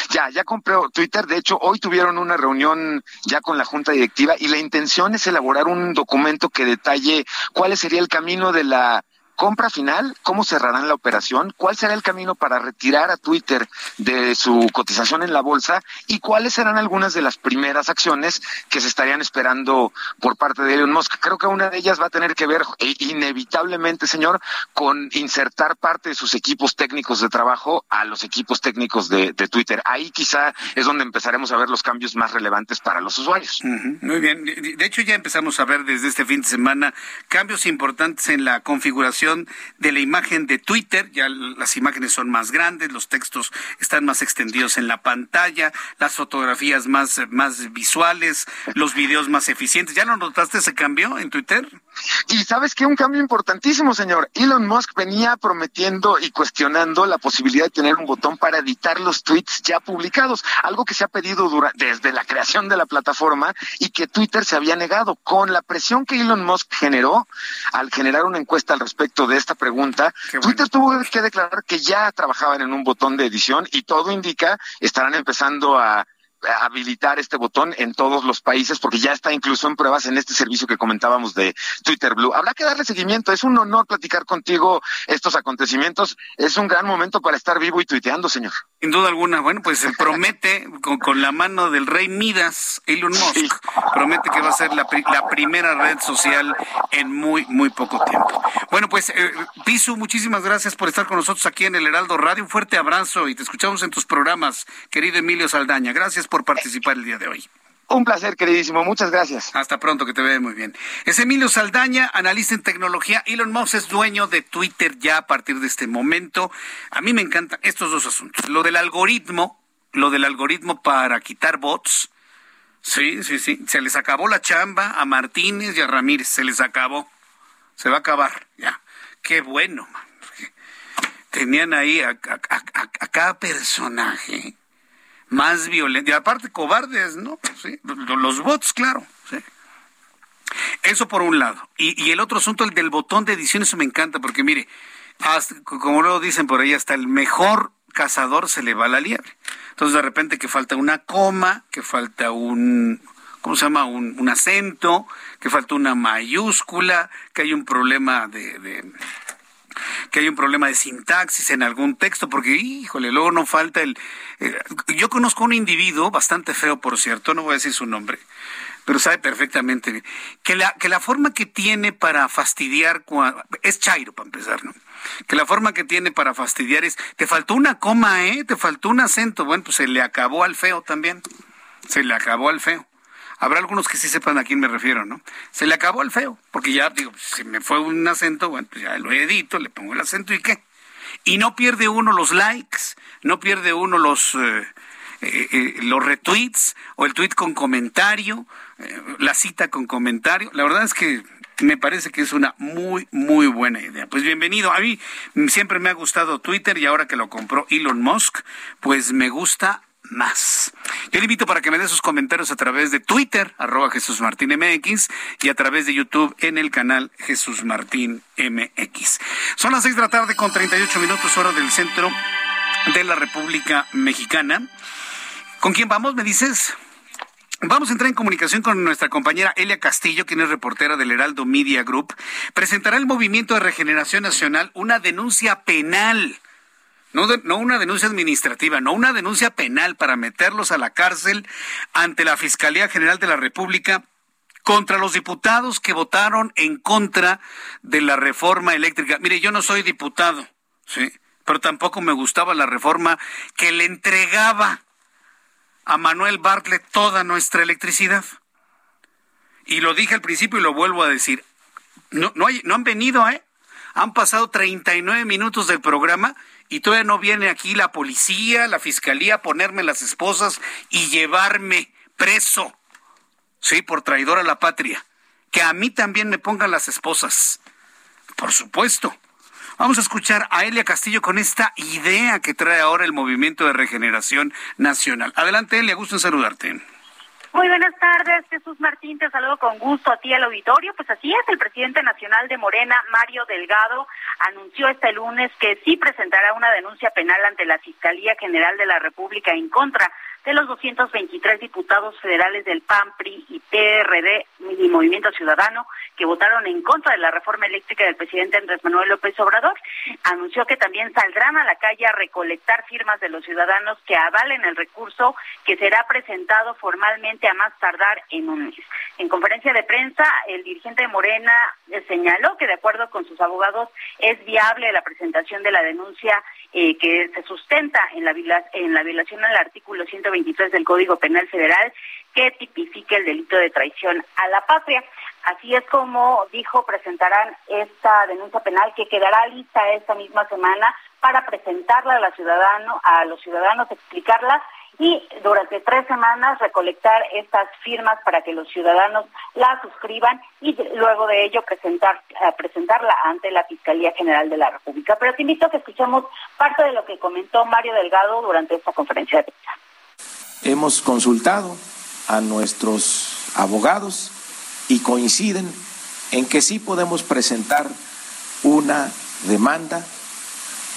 S7: Ya, ya compró Twitter. De hecho, hoy tuvieron una reunión ya con la junta directiva y la intención es elaborar un documento que detalle cuál sería el camino de la compra final, cómo cerrarán la operación, cuál será el camino para retirar a Twitter de su cotización en la bolsa y cuáles serán algunas de las primeras acciones que se estarían esperando por parte de Elon Musk. Creo que una de ellas va a tener que ver e, inevitablemente, señor, con insertar parte de sus equipos técnicos de trabajo a los equipos técnicos de, Twitter. Ahí quizá es donde empezaremos a ver los cambios más relevantes para los usuarios.
S3: Muy bien. De hecho, ya empezamos a ver desde este fin de semana cambios importantes en la configuración de la imagen de Twitter. Ya las imágenes son más grandes, los textos están más extendidos en la pantalla, las fotografías más, más visuales, los videos más eficientes. ¿Ya lo notaste ese cambio en Twitter?
S7: Y sabes que un cambio importantísimo, señor. Elon Musk venía prometiendo y cuestionando la posibilidad de tener un botón para editar los tweets ya publicados, algo que se ha pedido desde la creación de la plataforma y que Twitter se había negado. Con la presión que Elon Musk generó al generar una encuesta al respecto de esta pregunta, Twitter tuvo que declarar que ya trabajaban en un botón de edición y todo indica estarán empezando a habilitar este botón en todos los países porque ya está incluso en pruebas en este servicio que comentábamos de Twitter Blue. Habrá que darle seguimiento. Es un honor platicar contigo estos acontecimientos. Es un gran momento para estar vivo y tuiteando, señor.
S3: Sin duda alguna. Bueno, pues se promete con, la mano del rey Midas, Elon Musk, promete que va a ser la, primera red social en muy, muy poco tiempo. Bueno, pues eh, Pisu, muchísimas gracias por estar con nosotros aquí en el Heraldo Radio. Un fuerte abrazo y te escuchamos en tus programas, querido Emilio Saldaña. Gracias por participar el día de hoy.
S7: Un placer, queridísimo. Muchas gracias.
S3: Hasta pronto, que te vea muy bien. Es Emilio Saldaña, analista en tecnología. Elon Musk es dueño de Twitter ya a partir de este momento. A mí me encantan estos dos asuntos. Lo del algoritmo, lo del algoritmo para quitar bots. Sí, sí, sí. Se les acabó la chamba a Martínez y a Ramírez. Se les acabó. Se va a acabar. Ya. Qué bueno. Tenían ahí a cada personaje más violentos. Y aparte, cobardes, ¿no? ¿Sí? Los bots, claro. ¿sí? Eso por un lado. Y, el otro asunto, el del botón de edición, eso me encanta, porque mire, como lo dicen por ahí, hasta el mejor cazador se le va la liebre. Entonces, de repente, que falta una coma, que falta un. ¿Cómo se llama? Un, acento, que falta una mayúscula, que hay un problema de que hay un problema de sintaxis en algún texto, porque, híjole, luego no falta el... Eh, yo conozco un individuo, bastante feo, por cierto, no voy a decir su nombre, pero sabe perfectamente que la, que la forma que tiene para fastidiar, es Chairo para empezar, ¿no? Que la forma que tiene para fastidiar es, te faltó una coma, ¿eh? Te faltó un acento, bueno, pues se le acabó al feo también, se le acabó al feo. Habrá algunos que sí sepan a quién me refiero, ¿no? Se le acabó el feo, porque ya, digo, si me fue un acento, bueno, pues ya lo edito, le pongo el acento y qué. Y no pierde uno los likes, no pierde uno los... Eh, eh, eh, los retweets o el tweet con comentario, la cita con comentario. La verdad es que me parece que es una muy, muy buena idea. Pues bienvenido. A mí siempre me ha gustado Twitter y ahora que lo compró Elon Musk, pues me gusta más. Yo le invito para que me dé sus comentarios a través de Twitter, arroba Jesús Martín MX, y a través de YouTube en el canal Jesús Martín MX. Son las seis de la tarde con 38 minutos hora del centro de la República Mexicana. ¿Con quién vamos, me dices? Vamos a entrar en comunicación con nuestra compañera Elia Castillo, quien es reportera del Heraldo Media Group. Presentará el Movimiento de Regeneración Nacional una denuncia penal no, no una denuncia administrativa, no una denuncia penal para meterlos a la cárcel ante la Fiscalía General de la República contra los diputados que votaron en contra de la reforma eléctrica. Mire, yo no soy diputado, sí, pero tampoco me gustaba la reforma que le entregaba a Manuel Bartlett toda nuestra electricidad. Y lo dije al principio y lo vuelvo a decir. No, no, hay, no han venido, ¿eh? Han pasado 39 minutos del programa y todavía no viene aquí la policía, la fiscalía a ponerme las esposas y llevarme preso, sí, por traidor a la patria. Que a mí también me pongan las esposas. Por supuesto. Vamos a escuchar a Elia Castillo con esta idea que trae ahora el Movimiento de Regeneración Nacional. Adelante, Elia, gusto en saludarte.
S8: Muy buenas tardes, Jesús Martín, te saludo con gusto a ti al auditorio. Pues así es, el presidente nacional de Morena, Mario Delgado, anunció este lunes que sí presentará una denuncia penal ante la Fiscalía General de la República en contra de los 223 diputados federales del PAN, PRI y PRD y Movimiento Ciudadano que votaron en contra de la reforma eléctrica del presidente Andrés Manuel López Obrador. Anunció que también saldrán a la calle a recolectar firmas de los ciudadanos que avalen el recurso que será presentado formalmente a más tardar en un mes. En conferencia de prensa, el dirigente de Morena señaló que de acuerdo con sus abogados es viable la presentación de la denuncia eh, que se sustenta en la, en la violación al artículo 123 del Código Penal Federal que tipifique el delito de traición a la patria. Así es como dijo, presentarán esta denuncia penal que quedará lista esta misma semana para presentarla a, la ciudadano, a los ciudadanos, explicarla y durante tres semanas recolectar estas firmas para que los ciudadanos la suscriban y luego de ello presentar, eh, presentarla ante la Fiscalía General de la República. Pero te invito a que escuchemos parte de lo que comentó Mario Delgado durante esta conferencia de prensa.
S9: Hemos consultado a nuestros abogados y coinciden en que sí podemos presentar una demanda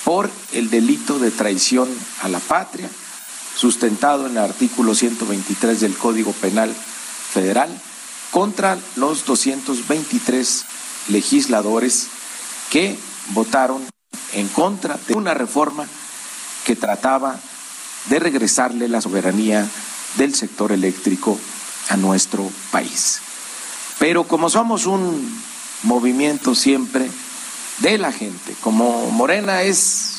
S9: por el delito de traición a la patria, sustentado en el artículo 123 del Código Penal Federal, contra los 223 legisladores que votaron en contra de una reforma que trataba de regresarle la soberanía del sector eléctrico a nuestro país. Pero como somos un movimiento siempre de la gente, como Morena es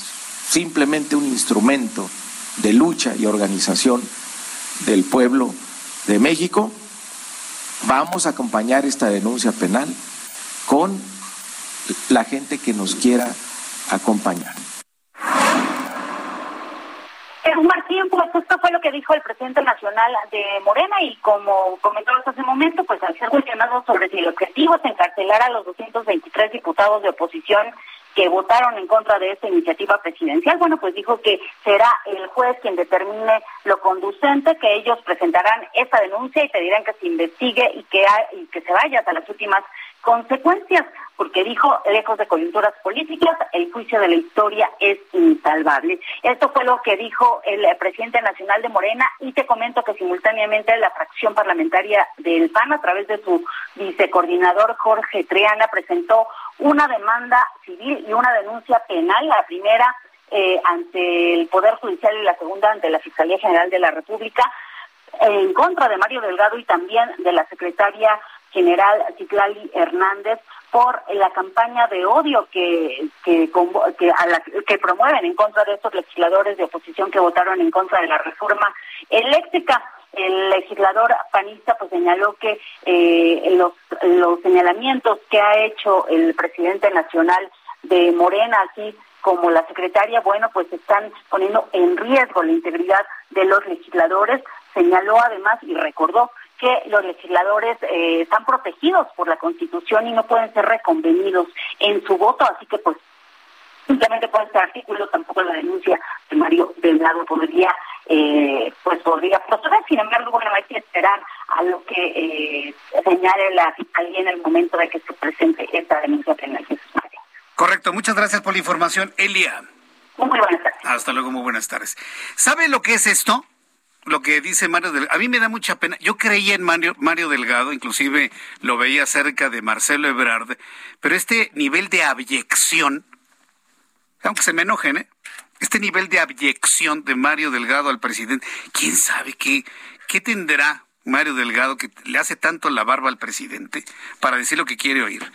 S9: simplemente un instrumento de lucha y organización del pueblo de México, vamos a acompañar esta denuncia penal con la gente que nos quiera acompañar.
S8: Martín, pues esto fue lo que dijo el presidente nacional de Morena y como comentabas hace un momento, pues al ser cuestionado sobre si el objetivo es encarcelar a los 223 diputados de oposición que votaron en contra de esta iniciativa presidencial, bueno, pues dijo que será el juez quien determine lo conducente, que ellos presentarán esta denuncia y pedirán que se investigue y que, y que se vaya hasta las últimas consecuencias, porque dijo, lejos de coyunturas políticas, el juicio de la historia es insalvable. Esto fue lo que dijo el presidente nacional de Morena y te comento que simultáneamente la fracción parlamentaria del PAN, a través de su vicecoordinador Jorge Triana, presentó una demanda civil y una denuncia penal, la primera eh, ante el Poder Judicial y la segunda ante la Fiscalía General de la República, en contra de Mario Delgado y también de la secretaria general Citlali Hernández por la campaña de odio que que, que promueven en contra de estos legisladores de oposición que votaron en contra de la reforma eléctrica. El legislador panista pues señaló que eh, los, los señalamientos que ha hecho el presidente nacional de Morena, así como la secretaria, bueno, pues están poniendo en riesgo la integridad de los legisladores. Señaló además y recordó que los legisladores eh, están protegidos por la Constitución y no pueden ser reconvenidos en su voto, así que pues simplemente por este artículo tampoco la denuncia de Mario Delgado podría eh, pues podría proceder. Sin embargo, bueno, hay que esperar a lo que eh, señale la fiscalía en el momento de que se presente esta denuncia penal.
S3: Correcto, muchas gracias por la información, Elia.
S8: Muy buenas tardes.
S3: Hasta luego, muy buenas tardes. ¿Sabe lo que es esto? Lo que dice Mario Delgado. A mí me da mucha pena. Yo creía en Mario, Mario Delgado, inclusive lo veía cerca de Marcelo Ebrard, pero este nivel de abyección, aunque se me enojen, ¿eh? Este nivel de abyección de Mario Delgado al presidente, ¿quién sabe qué, qué tendrá Mario Delgado que le hace tanto la barba al presidente para decir lo que quiere oír?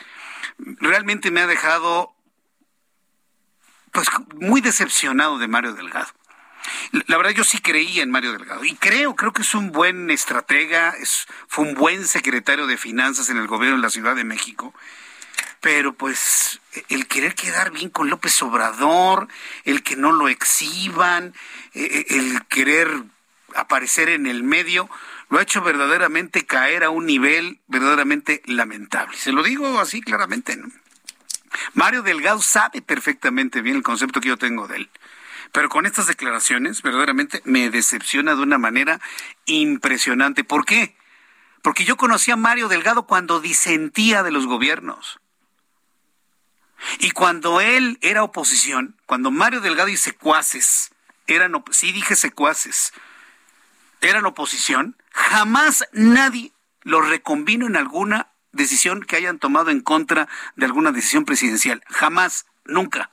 S3: Realmente me ha dejado pues muy decepcionado de Mario Delgado. La verdad yo sí creía en Mario Delgado y creo, creo que es un buen estratega, es, fue un buen secretario de finanzas en el gobierno de la Ciudad de México pero pues el querer quedar bien con López Obrador, el que no lo exhiban, e, e, el querer aparecer en el medio, lo ha hecho verdaderamente caer a un nivel verdaderamente lamentable. Se lo digo así claramente, ¿no? Mario Delgado sabe perfectamente bien el concepto que yo tengo de él. Pero con estas declaraciones, verdaderamente me decepciona de una manera impresionante. ¿Por qué? Porque yo conocí a Mario Delgado cuando disentía de los gobiernos. Y cuando él era oposición, cuando Mario Delgado y secuaces eran, dije secuaces, eran oposición, jamás nadie lo reconvino en alguna decisión que hayan tomado en contra de alguna decisión presidencial. Jamás, nunca.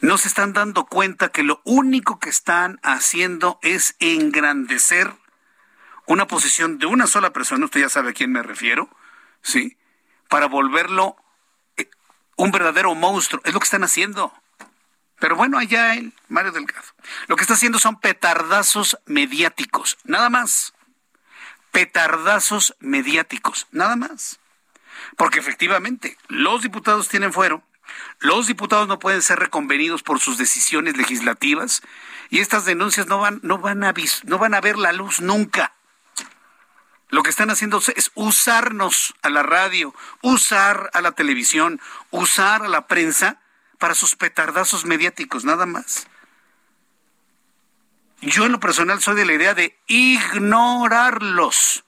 S3: No se están dando cuenta que lo único que están haciendo es engrandecer una posición de una sola persona, usted ya sabe a quién me refiero, ¿sí? Para volverlo un verdadero monstruo. Es lo que están haciendo. Pero bueno, allá él, Mario Delgado. Lo que está haciendo son petardazos mediáticos, nada más. Petardazos mediáticos, nada más. Porque efectivamente, los diputados tienen fuero, los diputados no pueden ser reconvenidos por sus decisiones legislativas y estas denuncias no van, no van, a, no van a ver la luz nunca. Lo que están haciendo es usarnos a la radio, usar a la televisión, usar a la prensa para sus petardazos mediáticos, nada más. Yo en lo personal soy de la idea de ignorarlos.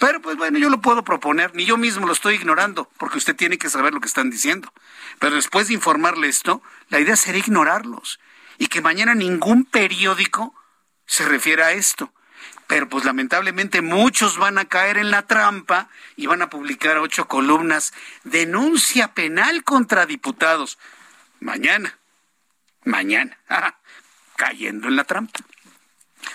S3: Pero pues bueno, yo lo puedo proponer, ni yo mismo lo estoy ignorando, porque usted tiene que saber lo que están diciendo. Pero después de informarle esto, la idea sería ignorarlos y que mañana ningún periódico se refiera a esto pero pues lamentablemente muchos van a caer en la trampa y van a publicar ocho columnas. Denuncia penal contra diputados. Mañana, mañana, cayendo en la trampa.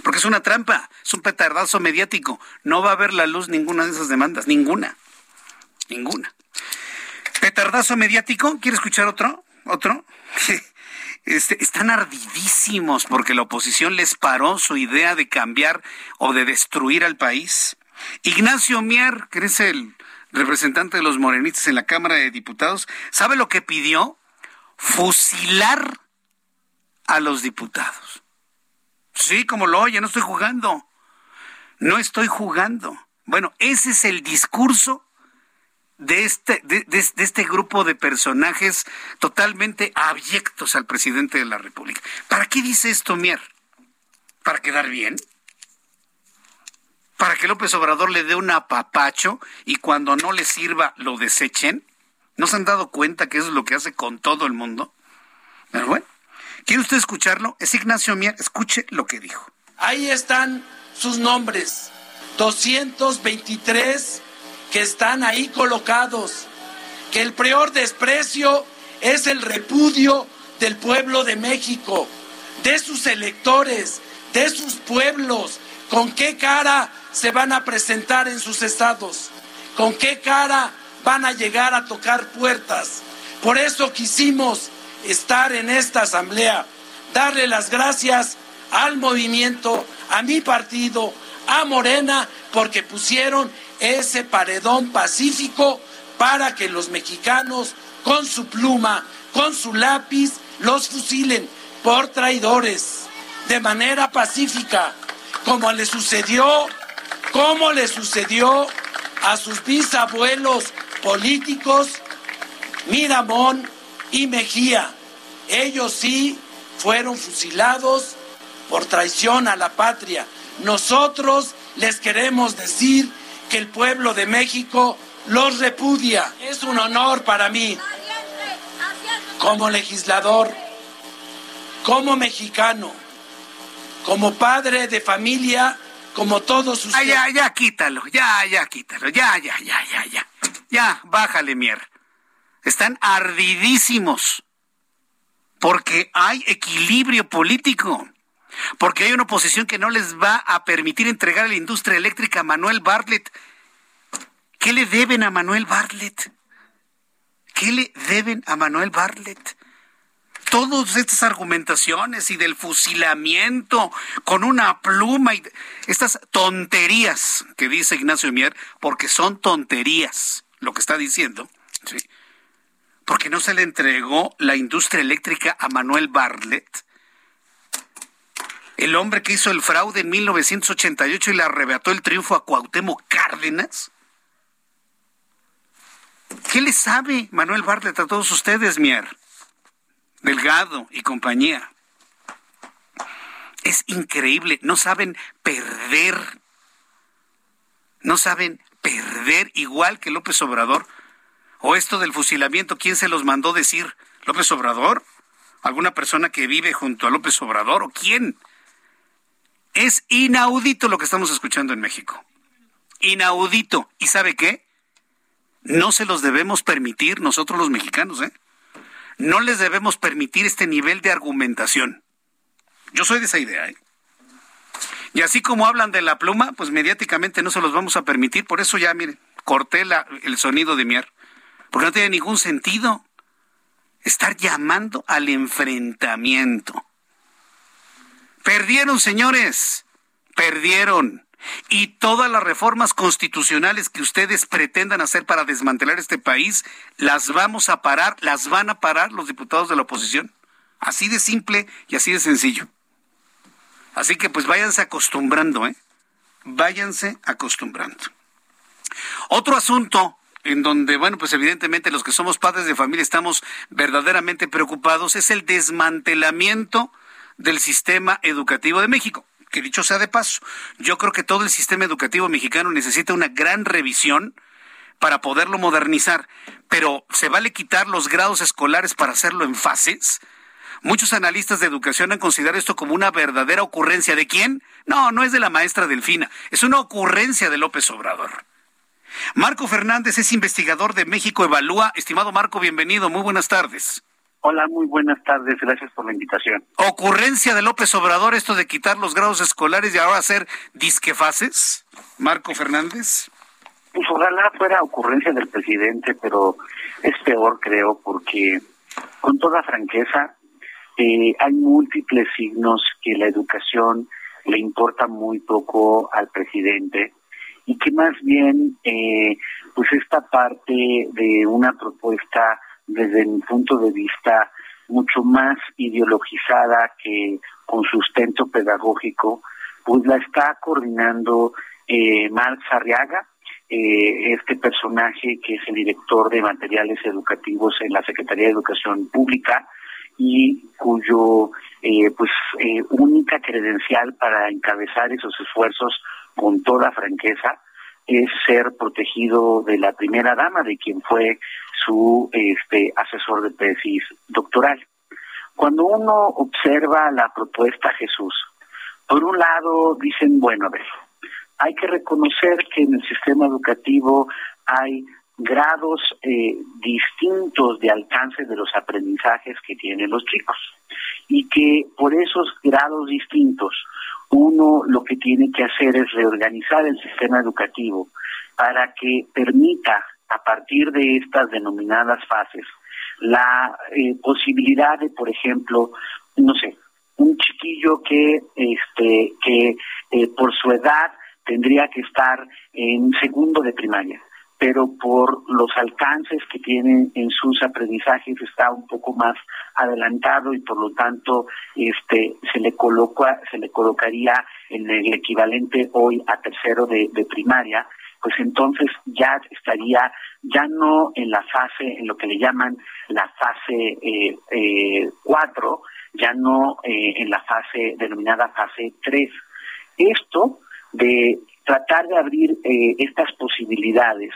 S3: Porque es una trampa, es un petardazo mediático. No va a ver la luz ninguna de esas demandas, ninguna, ninguna. Petardazo mediático, ¿quiere escuchar otro? ¿Otro? Este, están ardidísimos porque la oposición les paró su idea de cambiar o de destruir al país. Ignacio Mier, que es el representante de los morenistas en la Cámara de Diputados, ¿sabe lo que pidió? Fusilar a los diputados. Sí, como lo oye, no estoy jugando. No estoy jugando. Bueno, ese es el discurso de este, de, este grupo de personajes totalmente abyectos al presidente de la República. ¿Para qué dice esto Mier? ¿Para quedar bien? ¿Para que López Obrador le dé un apapacho y cuando no le sirva lo desechen? ¿No se han dado cuenta que eso es lo que hace con todo el mundo? Pero bueno, ¿quiere usted escucharlo? Es Ignacio Mier, escuche lo que dijo.
S10: Ahí están sus nombres, 223 que están ahí colocados, que el peor desprecio es el repudio del pueblo de México, de sus electores, de sus pueblos, con qué cara se van a presentar en sus estados, con qué cara van a llegar a tocar puertas. Por eso quisimos estar en esta asamblea, darle las gracias al movimiento, a mi partido, a Morena, porque pusieron ese paredón pacífico para que los mexicanos con su pluma con su lápiz los fusilen por traidores de manera pacífica, como le sucedió, como le sucedió a sus bisabuelos políticos Miramón y Mejía. Ellos sí fueron fusilados por traición a la patria. Nosotros les queremos decir que el pueblo de México los repudia. Es un honor para mí, como legislador, como mexicano, como padre de familia, como todos ustedes.
S3: ya, ya, quítalo, ya, ya, quítalo, ya, ya, ya, ya, ya. Ya, bájale, mier. Están ardidísimos porque hay equilibrio político, porque hay una oposición que no les va a permitir entregar a la industria eléctrica a Manuel Bartlett. ¿Qué le deben a Manuel Bartlett? ¿Qué le deben a Manuel Bartlett? Todas estas argumentaciones y del fusilamiento con una pluma y estas tonterías que dice Ignacio Mier, porque son tonterías lo que está diciendo, ¿sí? Porque no se le entregó la industria eléctrica a Manuel Bartlett, el hombre que hizo el fraude en 1988 y le arrebató el triunfo a Cuauhtémoc Cárdenas. ¿Qué le sabe Manuel Bartlett a todos ustedes, Mier? Delgado y compañía. Es increíble, no saben perder. No saben perder igual que López Obrador. ¿O esto del fusilamiento, quién se los mandó decir? ¿López Obrador? ¿Alguna persona que vive junto a López Obrador? ¿O quién? Es inaudito lo que estamos escuchando en México. Inaudito. ¿Y sabe qué? No se los debemos permitir nosotros los mexicanos, ¿eh? No les debemos permitir este nivel de argumentación. Yo soy de esa idea, ¿eh? Y así como hablan de la pluma, pues mediáticamente no se los vamos a permitir. Por eso ya, miren, corté el sonido de Mier porque no tiene ningún sentido estar llamando al enfrentamiento. Perdieron, señores, perdieron. Y todas las reformas constitucionales que ustedes pretendan hacer para desmantelar este país, las vamos a parar, las van a parar los diputados de la oposición. Así de simple y así de sencillo. Así que pues váyanse acostumbrando, ¿eh? Váyanse acostumbrando. Otro asunto en donde, bueno, pues evidentemente los que somos padres de familia estamos verdaderamente preocupados, es el desmantelamiento del sistema educativo de México. Que dicho sea de paso, yo creo que todo el sistema educativo mexicano necesita una gran revisión para poderlo modernizar, pero ¿se vale quitar los grados escolares para hacerlo en fases? Muchos analistas de educación han considerado esto como una verdadera ocurrencia. ¿De quién? No, no es de la maestra Delfina, es una ocurrencia de López Obrador. Marco Fernández es investigador de México Evalúa. Estimado Marco, bienvenido. Muy buenas tardes.
S11: Hola, muy buenas tardes. Gracias por la invitación.
S3: ¿Ocurrencia de López Obrador esto de quitar los grados escolares y ahora hacer disquefases? Marco Fernández.
S11: Pues ojalá fuera ocurrencia del presidente, pero es peor, creo, porque con toda franqueza eh, hay múltiples signos que la educación le importa muy poco al presidente y que más bien eh, pues esta parte de una propuesta desde mi punto de vista mucho más ideologizada que con sustento pedagógico, pues la está coordinando eh, Marx Arriaga, eh, este personaje que es el director de materiales educativos en la Secretaría de Educación Pública y cuyo eh, pues eh, única credencial para encabezar esos esfuerzos con toda franqueza, es ser protegido de la primera dama, de quien fue su este, asesor de tesis doctoral. Cuando uno observa la propuesta Jesús, por un lado dicen, bueno, a ver, hay que reconocer que en el sistema educativo hay grados eh, distintos de alcance de los aprendizajes que tienen los chicos y que por esos grados distintos uno lo que tiene que hacer es reorganizar el sistema educativo para que permita a partir de estas denominadas fases la eh, posibilidad de, por ejemplo, no sé, un chiquillo que, este, que eh, por su edad tendría que estar en segundo de primaria, pero por los alcances que tienen en sus aprendizajes está un poco más adelantado y por lo tanto este se le coloca se le colocaría en el equivalente hoy a tercero de, primaria pues entonces ya estaría ya no en la fase en lo que le llaman la fase eh, eh, cuatro ya no eh, en la fase denominada fase tres. Esto de tratar de abrir estas posibilidades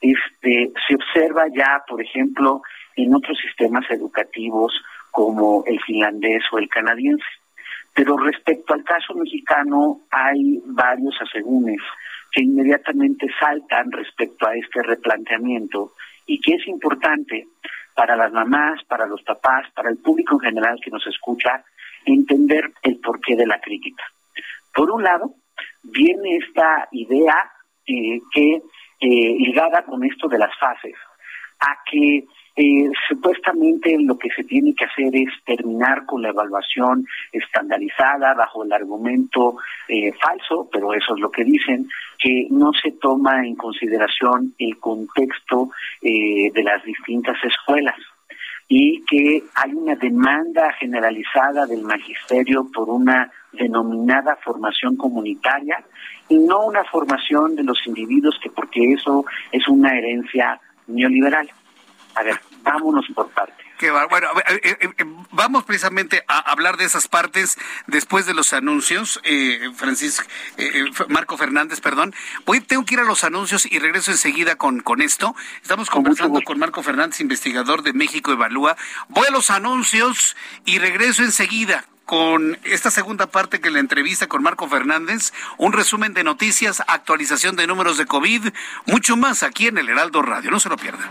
S11: este, se observa ya, por ejemplo, en otros sistemas educativos como el finlandés o el canadiense. Pero respecto al caso mexicano, hay varios asegúnes que inmediatamente saltan respecto a este replanteamiento y que es importante para las mamás, para los papás, para el público en general que nos escucha, entender el porqué de la crítica. Por un lado, viene esta idea eh, que eh, ligada con esto de las fases, a que eh, supuestamente lo que se tiene que hacer es terminar con la evaluación estandarizada bajo el argumento eh, falso, pero eso es lo que dicen, que no se toma en consideración el contexto de las distintas escuelas y que hay una demanda generalizada del magisterio por una denominada formación comunitaria y no una formación de los individuos que porque eso es una herencia neoliberal. A ver, vámonos por partes.
S3: Bueno, eh, eh, eh, vamos precisamente a hablar de esas partes después de los anuncios. Eh, Francisco, Marco Fernández, perdón. Voy, tengo que ir a los anuncios y regreso enseguida con, con esto. Estamos conversando con Marco Fernández, investigador de México Evalúa. Voy a los anuncios y regreso enseguida con esta segunda parte que la entrevista con Marco Fernández, un resumen de noticias, actualización de números de COVID, mucho más aquí en el Heraldo Radio. No se lo pierdan.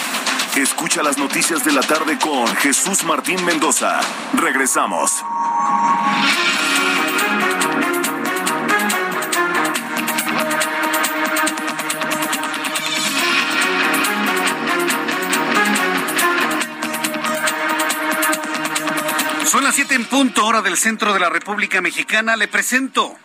S2: Escucha las noticias de la tarde con Jesús Martín Mendoza. Regresamos.
S3: Son las siete en punto, hora del centro de la República Mexicana. Le presento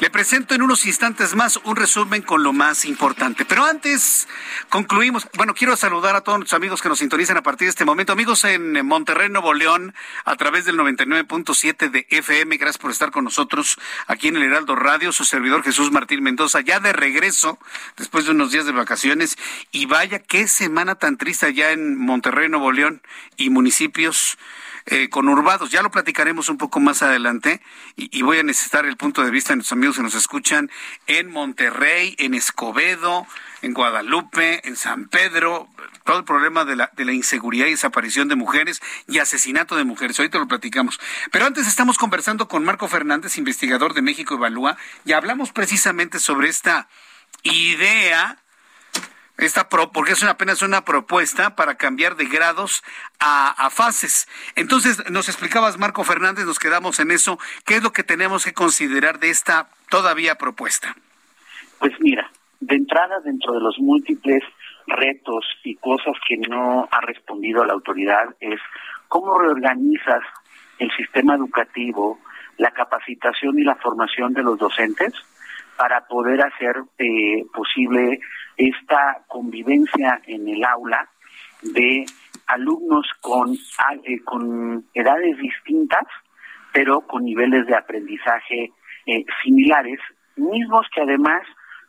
S3: le presento en unos instantes más un resumen con lo más importante. Pero antes concluimos. Bueno, quiero saludar a todos nuestros amigos que nos sintonizan a partir de este momento. Amigos en Monterrey, Nuevo León, a través del 99.7 de FM. Gracias por estar con nosotros aquí en el Heraldo Radio. Su servidor Jesús Martín Mendoza, ya de regreso después de unos días de vacaciones. Y vaya qué semana tan triste allá en Monterrey, Nuevo León y municipios eh, conurbados. Ya lo platicaremos un poco más adelante y, voy a necesitar el punto de vista de nuestros amigos que nos escuchan en Monterrey, en Escobedo, en Guadalupe, en San Pedro, todo el problema de la, de la inseguridad y desaparición de mujeres y asesinato de mujeres. Ahorita lo platicamos. Pero antes estamos conversando con Marco Fernández, investigador de México Evalúa, y hablamos precisamente sobre esta idea esta porque es una, apenas una propuesta para cambiar de grados a, fases. Entonces, nos explicabas, Marco Fernández, nos quedamos en eso. ¿Qué es lo que tenemos que considerar de esta todavía propuesta?
S11: Pues mira, de entrada, dentro de los múltiples retos y cosas que no ha respondido la autoridad, es cómo reorganizas el sistema educativo, la capacitación y la formación de los docentes para poder hacer eh, posible esta convivencia en el aula de alumnos con, eh, con edades distintas, pero con niveles de aprendizaje eh, similares, mismos que además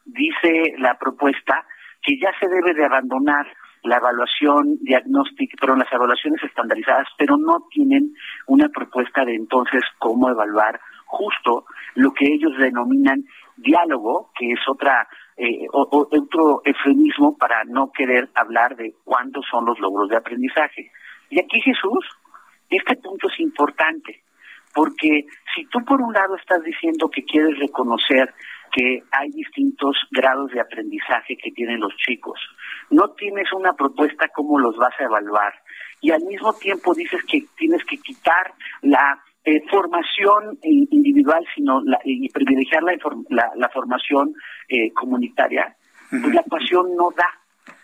S11: dice la propuesta que ya se debe de abandonar la evaluación diagnóstica, pero las evaluaciones estandarizadas, pero no tienen una propuesta de entonces cómo evaluar justo lo que ellos denominan diálogo, que es otra eh, otro eufemismo para no querer hablar de cuántos son los logros de aprendizaje. Y aquí Jesús, este punto es importante, porque si tú por un lado estás diciendo que quieres reconocer que hay distintos grados de aprendizaje que tienen los chicos. No tienes una propuesta cómo los vas a evaluar y al mismo tiempo dices que tienes que quitar la eh, formación individual, sino y privilegiar la, la, formación eh, comunitaria, pues la ecuación no da.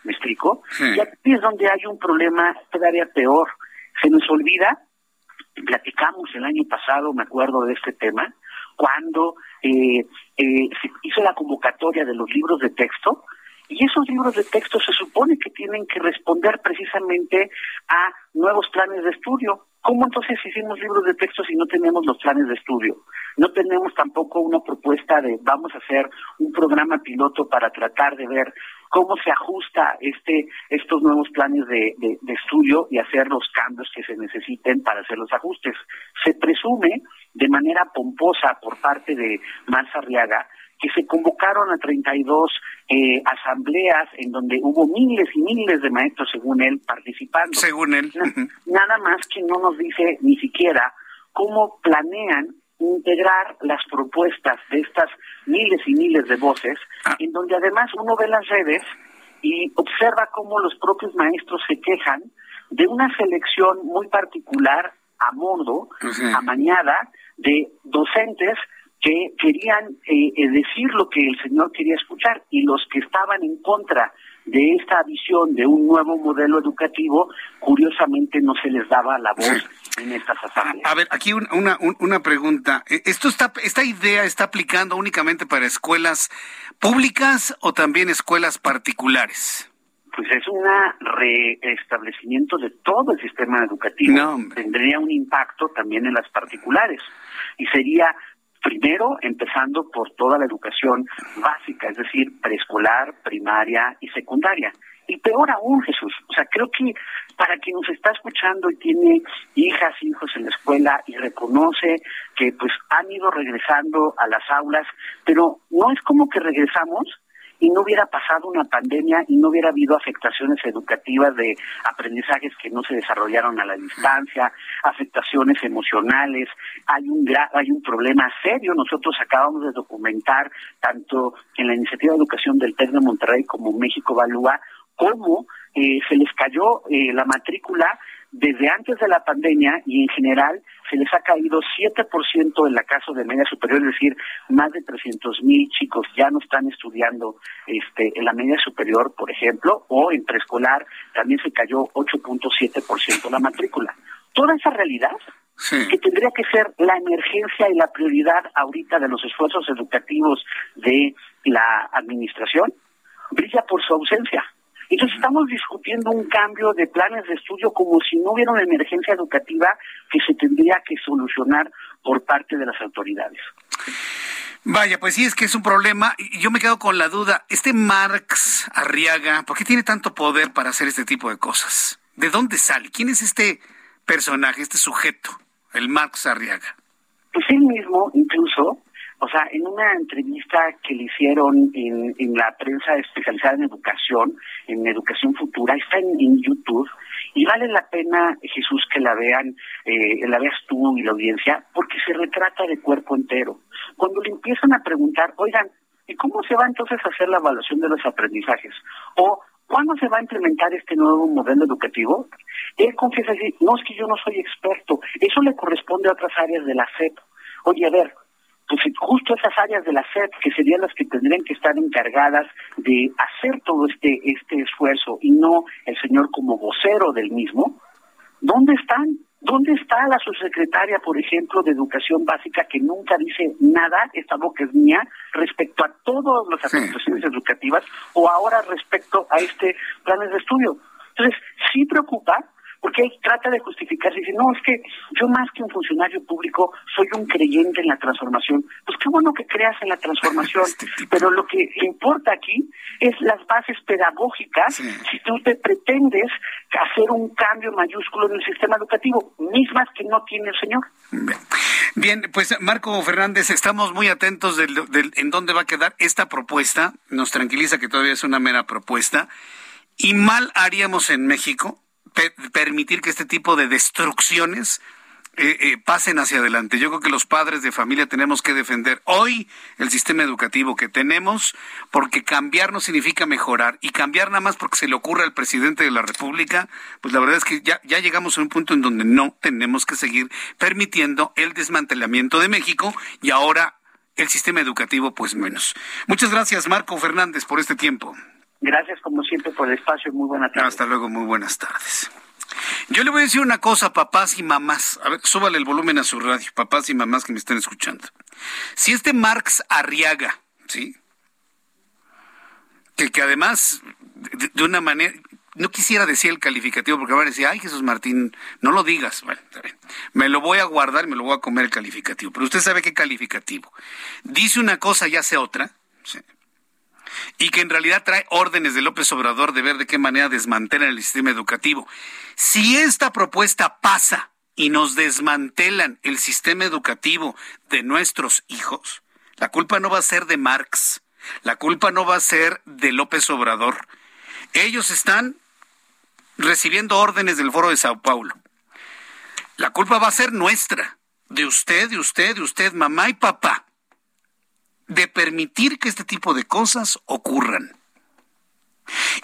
S11: ¿Me explico? Y aquí es donde hay un problema todavía peor. Se nos olvida, platicamos el año pasado, me acuerdo de este tema, cuando eh, eh, se hizo la convocatoria de los libros de texto, y esos libros de texto se supone que tienen que responder precisamente a nuevos planes de estudio. ¿Cómo entonces hicimos libros de texto si no tenemos los planes de estudio? No tenemos tampoco una propuesta de vamos a hacer un programa piloto para tratar de ver cómo se ajusta este estos nuevos planes de, de, estudio y hacer los cambios que se necesiten para hacer los ajustes. Se presume de manera pomposa por parte de Marza Arriaga que se convocaron a 32 eh, asambleas en donde hubo miles y miles de maestros, según él, participando.
S3: Según él.
S11: Nada más que no nos dice ni siquiera cómo planean integrar las propuestas de estas miles y miles de voces, ah. en donde además uno ve las redes y observa cómo los propios maestros se quejan de una selección muy particular a modo, amañada, de docentes que querían eh, eh, decir lo que el señor quería escuchar y los que estaban en contra de esta visión de un nuevo modelo educativo, curiosamente no se les daba la voz en estas asambleas.
S3: A ver, aquí una, una pregunta. ¿E-, ¿Esto está, ¿Esta idea está aplicando únicamente para escuelas públicas o también escuelas particulares?
S11: Pues es un reestablecimiento de todo el sistema educativo. Tendría un impacto también en las particulares. Y sería Primero, empezando por toda la educación básica, es decir, preescolar, primaria y secundaria. Y peor aún, Jesús, o sea, creo que para quien nos está escuchando y tiene hijas, hijos en la escuela y reconoce que pues han ido regresando a las aulas, pero no es como que regresamos y no hubiera pasado una pandemia y no hubiera habido afectaciones educativas de aprendizajes que no se desarrollaron a la distancia, afectaciones emocionales, hay un hay un problema serio. Nosotros acabamos de documentar tanto en la iniciativa de educación del TEC de Monterrey como México Evalúa cómo eh, se les cayó eh, la matrícula desde antes de la pandemia y en general se les ha caído 7% en la caso de media superior, es decir, más de 300 mil chicos ya no están estudiando este, en la media superior, por ejemplo, o en preescolar también se cayó 8.7% la matrícula. Toda esa realidad que tendría que ser la emergencia y la prioridad ahorita de los esfuerzos educativos de la administración, brilla por su ausencia. Entonces estamos discutiendo un cambio de planes de estudio como si no hubiera una emergencia educativa que se tendría que solucionar por parte de las autoridades.
S3: Vaya, pues sí, es que es un problema. Yo me quedo con la duda. Este Marx Arriaga, ¿por qué tiene tanto poder para hacer este tipo de cosas? ¿De dónde sale? ¿Quién es este personaje, este sujeto, el Marx Arriaga?
S11: Pues él mismo, o sea, en una entrevista que le hicieron en, en la prensa especializada en educación, en educación futura, está en, YouTube y vale la pena, Jesús, que la vean, eh, la veas tú y la audiencia, porque se retrata de cuerpo entero. Cuando le empiezan a preguntar, oigan, ¿y cómo se va entonces a hacer la evaluación de los aprendizajes? O ¿Cuándo se va a implementar este nuevo modelo educativo? Él confiesa así, no es que yo no soy experto, eso le corresponde a otras áreas de la SEP. Oye, a ver, pues justo esas áreas de la SED que serían las que tendrían que estar encargadas de hacer todo este este esfuerzo y no el señor como vocero del mismo, ¿dónde están? ¿Dónde está la subsecretaria, por ejemplo, de Educación Básica que nunca dice nada, esta boca es mía, respecto a todas las administraciones educativas o ahora respecto a este planes de estudio? Entonces, sí preocupa porque él trata de justificarse y dice, no, es que yo más que un funcionario público soy un creyente en la transformación. Pues qué bueno que creas en la transformación, pero lo que importa aquí es las bases pedagógicas si tú te pretendes hacer un cambio mayúsculo en el sistema educativo, mismas que no tiene el señor.
S3: Bien, pues Marco Fernández, estamos muy atentos del, en dónde va a quedar esta propuesta. Nos tranquiliza que todavía es una mera propuesta. Y mal haríamos en México permitir que este tipo de destrucciones eh, eh, pasen hacia adelante. Yo creo que los padres de familia tenemos que defender hoy el sistema educativo que tenemos, porque cambiar no significa mejorar. Y cambiar nada más porque se le ocurre al presidente de la República, pues la verdad es que ya llegamos a un punto en donde no tenemos que seguir permitiendo el desmantelamiento de México y ahora el sistema educativo, pues menos. Muchas gracias, Marco Fernández, por este tiempo.
S11: Gracias, como siempre, por el espacio. Muy buenas tardes.
S3: Hasta luego, muy buenas tardes. Yo le voy a decir una cosa, papás y mamás. A ver, súbale el volumen a su radio, papás y mamás que me están escuchando. Si este Marx Arriaga, ¿sí? Que, que además, de, una manera, no quisiera decir el calificativo porque van a decir, ay Jesús Martín, no lo digas. Bueno, Me lo voy a guardar, me lo voy a comer el calificativo. Pero usted sabe qué calificativo. Dice una cosa y hace otra. ¿sí? Y que en realidad trae órdenes de López Obrador de ver de qué manera desmantelan el sistema educativo. Si esta propuesta pasa y nos desmantelan el sistema educativo de nuestros hijos, la culpa no va a ser de Marx, la culpa no va a ser de López Obrador. Ellos están recibiendo órdenes del Foro de Sao Paulo. La culpa va a ser nuestra, de usted, de usted, de usted, mamá y papá de permitir que este tipo de cosas ocurran.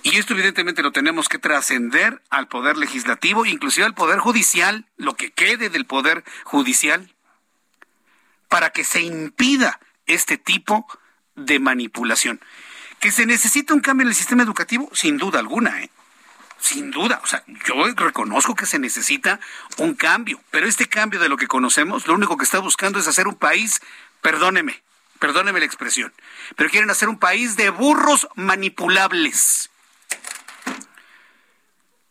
S3: Y esto evidentemente lo tenemos que trascender al poder legislativo, inclusive al poder judicial, lo que quede del poder judicial, para que se impida este tipo de manipulación. Que se necesita un cambio en el sistema educativo, sin duda alguna, ¿eh? Sin duda, o sea, yo reconozco que se necesita un cambio, pero este cambio de lo que conocemos, lo único que está buscando es hacer un país, perdóneme, perdóneme la expresión, pero quieren hacer un país de burros manipulables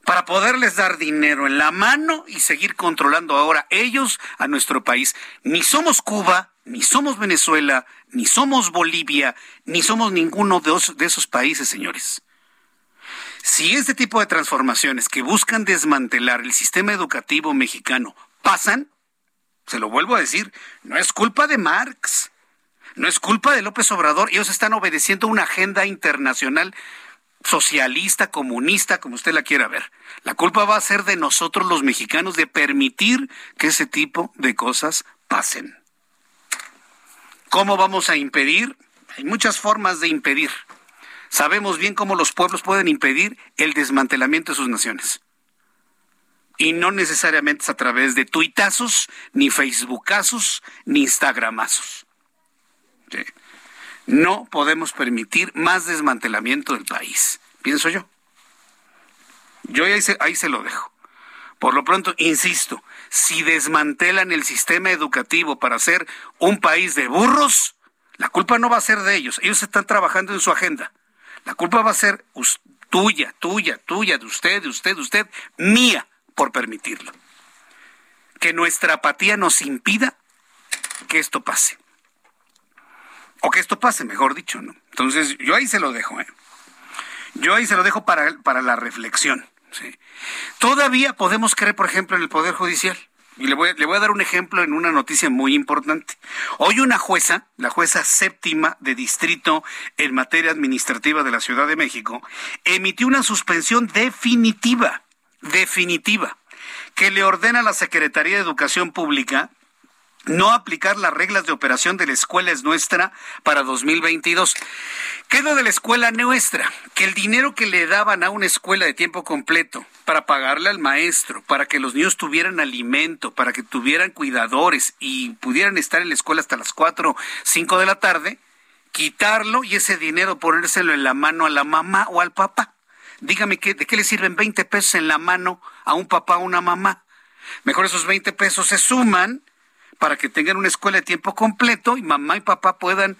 S3: para poderles dar dinero en la mano y seguir controlando ahora ellos a nuestro país. Ni somos Cuba, ni somos Venezuela, ni somos Bolivia, ni somos ninguno de de esos países, señores. Si este tipo de transformaciones que buscan desmantelar el sistema educativo mexicano pasan, se lo vuelvo a decir, no es culpa de Marx, no es culpa de López Obrador, ellos están obedeciendo una agenda internacional socialista, comunista, como usted la quiera ver. La culpa va a ser de nosotros los mexicanos de permitir que ese tipo de cosas pasen. ¿Cómo vamos a impedir? Hay muchas formas de impedir. Sabemos bien cómo los pueblos pueden impedir el desmantelamiento de sus naciones. Y no necesariamente es a través de tuitazos, ni facebookazos, ni instagramazos. No podemos permitir más desmantelamiento del país, pienso yo. Yo ahí se, ahí se lo dejo. Por lo pronto, insisto, si desmantelan el sistema educativo para ser un país de burros, la culpa no va a ser de ellos. Ellos están trabajando en su agenda. La culpa va a ser tuya, tuya, tuya, de usted, de usted, de usted, mía, por permitirlo. Que nuestra apatía nos impida que esto pase o que esto pase, mejor dicho, ¿no? Entonces, yo ahí se lo dejo, ¿eh? Yo ahí se lo dejo para, para la reflexión. ¿sí? Todavía podemos creer, por ejemplo, en el Poder Judicial. Y le voy, le voy a dar un ejemplo en una noticia muy importante. Hoy una jueza, la jueza séptima de distrito en materia administrativa de la Ciudad de México, emitió una suspensión definitiva, definitiva, que le ordena a la Secretaría de Educación Pública no aplicar las reglas de operación de la escuela es nuestra para 2022. ¿Qué es lo de la escuela nuestra? Que el dinero que le daban a una escuela de tiempo completo para pagarle al maestro, para que los niños tuvieran alimento, para que tuvieran cuidadores y pudieran estar en la escuela hasta las 4, 5 de la tarde, quitarlo y ese dinero ponérselo en la mano a la mamá o al papá. Dígame, ¿de qué le sirven 20 pesos en la mano a un papá o una mamá? Mejor esos 20 pesos se suman para que tengan una escuela de tiempo completo y mamá y papá puedan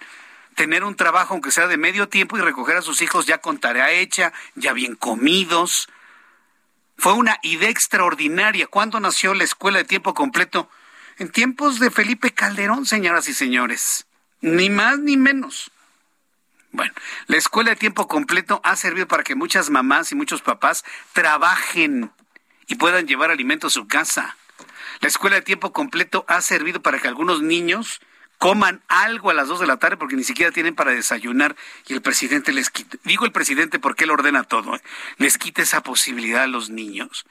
S3: tener un trabajo, aunque sea de medio tiempo, y recoger a sus hijos ya con tarea hecha, ya bien comidos. Fue una idea extraordinaria. ¿Cuándo nació la escuela de tiempo completo? En tiempos de Felipe Calderón, señoras y señores. Ni más ni menos. Bueno, la escuela de tiempo completo ha servido para que muchas mamás y muchos papás trabajen y puedan llevar alimento a su casa. La escuela de tiempo completo ha servido para que algunos niños coman algo a las dos de la tarde porque ni siquiera tienen para desayunar y el presidente les quita, digo el presidente porque él ordena todo, ¿eh? les quita esa posibilidad a los niños.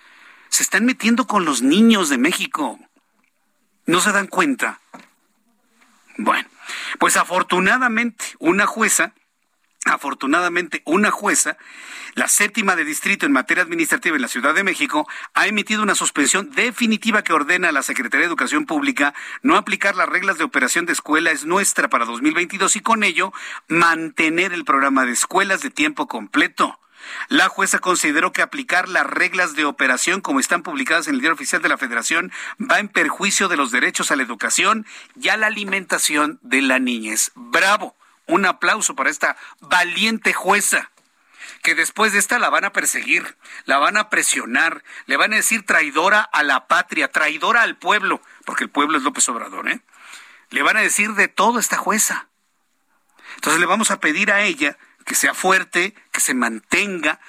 S3: Se están metiendo con los niños de México. ¿No se dan cuenta? Bueno, pues afortunadamente una jueza, afortunadamente una jueza la séptima de distrito en materia administrativa en la Ciudad de México ha emitido una suspensión definitiva que ordena a la Secretaría de Educación Pública no aplicar las reglas de operación de escuela es nuestra para 2022 y con ello mantener el programa de escuelas de tiempo completo. La jueza consideró que aplicar las reglas de operación como están publicadas en el Diario Oficial de la Federación va en perjuicio de los derechos a la educación y a la alimentación de la niñez. Bravo. Un aplauso para esta valiente jueza que después de esta la van a perseguir, la van a presionar, le van a decir traidora a la patria, traidora al pueblo, porque el pueblo es López Obrador, ¿eh? Le van a decir de todo a esta jueza. Entonces le vamos a pedir a ella que sea fuerte, que se mantenga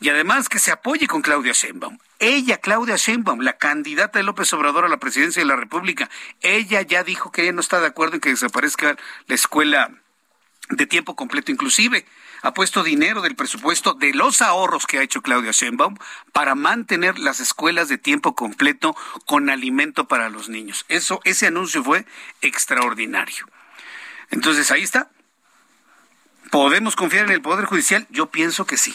S3: y además que se apoye con Claudia Sheinbaum. Ella, Claudia Sheinbaum, la candidata de López Obrador a la presidencia de la República, ella ya dijo que ella no está de acuerdo en que desaparezca la escuela de tiempo completo inclusive ha puesto dinero del presupuesto de los ahorros que ha hecho Claudia Sheinbaum para mantener las escuelas de tiempo completo con alimento para los niños. Eso, ese anuncio fue extraordinario. Entonces ahí está. ¿Podemos confiar en el Poder Judicial? Yo pienso que sí.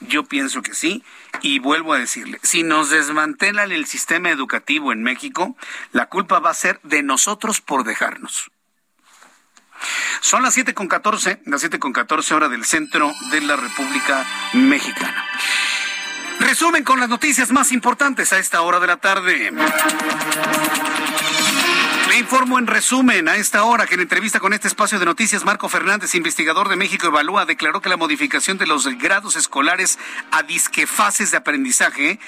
S3: Yo pienso que sí. Y vuelvo a decirle, si nos desmantelan el sistema educativo en México, la culpa va a ser de nosotros por dejarnos. Son las siete con catorce, las siete con catorce hora del centro de la República Mexicana. Resumen con las noticias más importantes a esta hora de la tarde. Informo en resumen a esta hora que en entrevista con este espacio de noticias, Marco Fernández, investigador de México Evalúa, declaró que la modificación de los grados escolares a disquefases de aprendizaje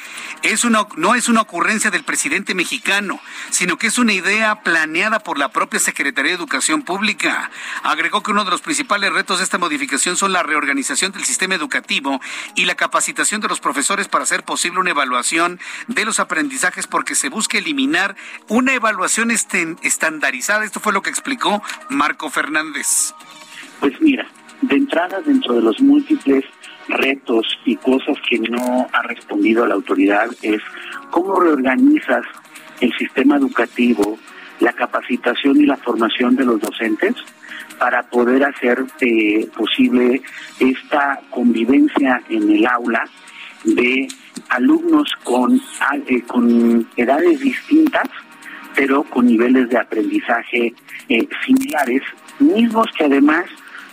S3: es una, no es una ocurrencia del presidente mexicano, sino que es una idea planeada por la propia Secretaría de Educación Pública. Agregó que uno de los principales retos de esta modificación son la reorganización del sistema educativo y la capacitación de los profesores para hacer posible una evaluación de los aprendizajes porque se busca eliminar una evaluación estandarizada. Esto fue lo que explicó Marco Fernández.
S11: Pues mira, de entrada dentro de los múltiples retos y cosas que no ha respondido la autoridad es cómo reorganizas el sistema educativo, la capacitación y la formación de los docentes para poder hacer eh, posible esta convivencia en el aula de alumnos con, eh, con edades distintas pero con niveles de aprendizaje eh, similares, mismos que además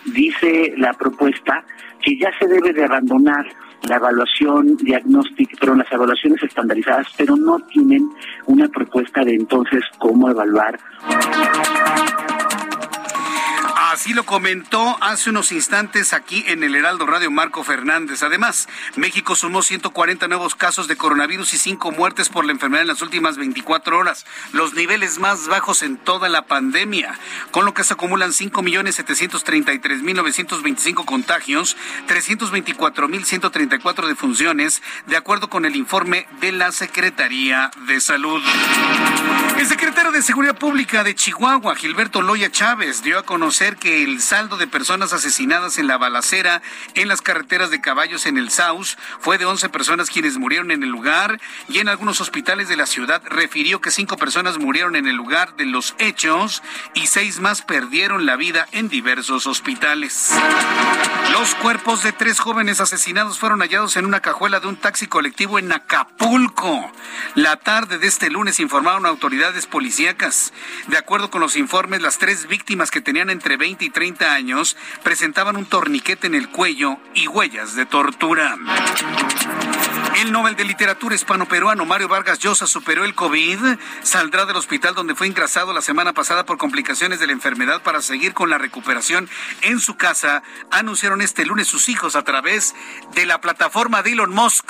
S11: dice la propuesta que ya se debe de abandonar la evaluación diagnóstica, pero las evaluaciones estandarizadas, pero no tienen una propuesta de entonces cómo evaluar.
S3: Así lo comentó hace unos instantes aquí en el Heraldo Radio Marco Fernández. Además, México sumó 140 nuevos casos de coronavirus y 5 muertes por la enfermedad en las últimas 24 horas, los niveles más bajos en toda la pandemia, con lo que se acumulan 5.733.925 contagios, 324.134 defunciones, de acuerdo con el informe de la Secretaría de Salud. El secretario de Seguridad Pública de Chihuahua, Gilberto Loya Chávez, dio a conocer que el saldo de personas asesinadas en la balacera en las carreteras de caballos en el Saus fue de 11 personas quienes murieron en el lugar y en algunos hospitales de la ciudad refirió que cinco personas murieron en el lugar de los hechos y seis más perdieron la vida en diversos hospitales. Los cuerpos de tres jóvenes asesinados fueron hallados en una cajuela de un taxi colectivo en Acapulco. La tarde de este lunes informaron autoridades policíacas. De acuerdo con los informes, las tres víctimas que tenían entre 20 y 30 años presentaban un torniquete en el cuello y huellas de tortura. El Nobel de Literatura hispano-peruano Mario Vargas Llosa superó el COVID, saldrá del hospital donde fue ingresado la semana pasada por complicaciones de la enfermedad para seguir con la recuperación en su casa, anunciaron este lunes sus hijos a través de la plataforma de Elon Musk,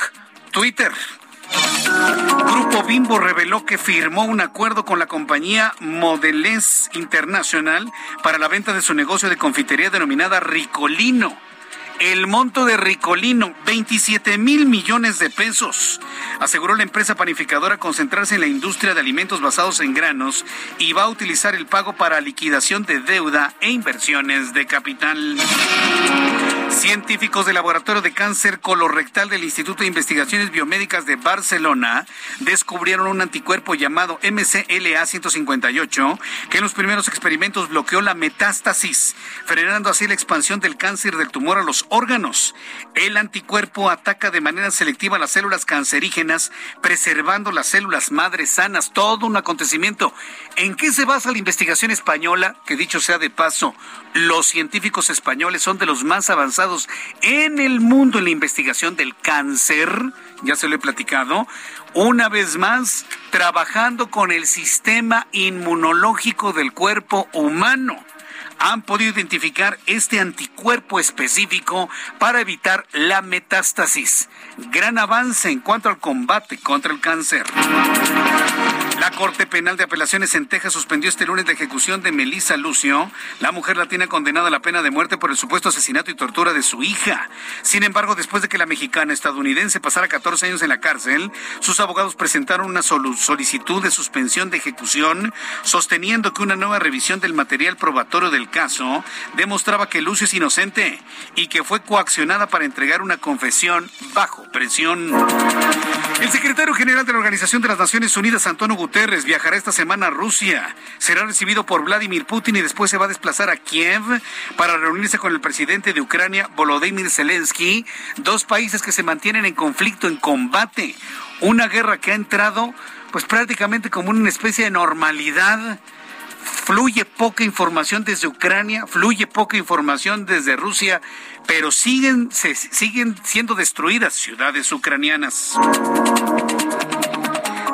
S3: Twitter. Grupo Bimbo reveló que firmó un acuerdo con la compañía Modelés Internacional para la venta de su negocio de confitería denominada Ricolino. El monto de Ricolino, 27 mil millones de pesos. Aseguró la empresa panificadora concentrarse en la industria de alimentos basados en granos y va a utilizar el pago para liquidación de deuda e inversiones de capital. Científicos del Laboratorio de Cáncer Colorectal del Instituto de Investigaciones Biomédicas de Barcelona descubrieron un anticuerpo llamado MCLA-158 que en los primeros experimentos bloqueó la metástasis, frenando así la expansión del cáncer del tumor a los órganos. El anticuerpo ataca de manera selectiva las células cancerígenas, preservando las células madres sanas. Todo un acontecimiento. ¿En qué se basa la investigación española? Que dicho sea de paso, los científicos españoles son de los más avanzados en el mundo en la investigación del cáncer, ya se lo he platicado, una vez más trabajando con el sistema inmunológico del cuerpo humano han podido identificar este anticuerpo específico para evitar la metástasis. Gran avance en cuanto al combate contra el cáncer. La Corte Penal de Apelaciones en Texas suspendió este lunes la ejecución de Melissa Lucio, la mujer latina condenada a la pena de muerte por el supuesto asesinato y tortura de su hija. Sin embargo, después de que la mexicana estadounidense pasara 14 años en la cárcel, sus abogados presentaron una solicitud de suspensión de ejecución, sosteniendo que una nueva revisión del material probatorio del caso demostraba que Lucio es inocente y que fue coaccionada para entregar una confesión bajo presión. El secretario general de la Organización de las Naciones Unidas, Antonio Guterres, viajará esta semana a Rusia. Será recibido por Vladimir Putin y después se va a desplazar a Kiev para reunirse con el presidente de Ucrania, Volodymyr Zelensky, dos países que se mantienen en conflicto, en combate. Una guerra que ha entrado pues prácticamente como una especie de normalidad fluye poca información desde Ucrania, fluye poca información desde Rusia, pero siguen, se, siguen siendo destruidas ciudades ucranianas.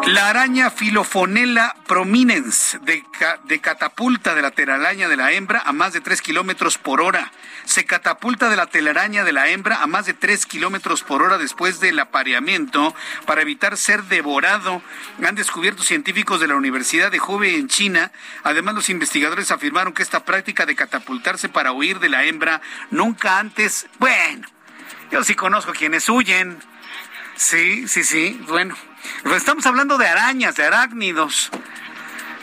S3: La araña Filofonella prominens de, de, catapulta de la telaraña de la hembra a más de 3 kilómetros por hora. Se catapulta de la telaraña de la hembra a más de 3 kilómetros por hora después del apareamiento para evitar ser devorado. Han descubierto científicos de la Universidad de Hubei en China. Además, los investigadores afirmaron que esta práctica de catapultarse para huir de la hembra nunca antes. Bueno, yo sí conozco quienes huyen. Sí, sí, sí. Bueno, pues estamos hablando de arañas, de arácnidos.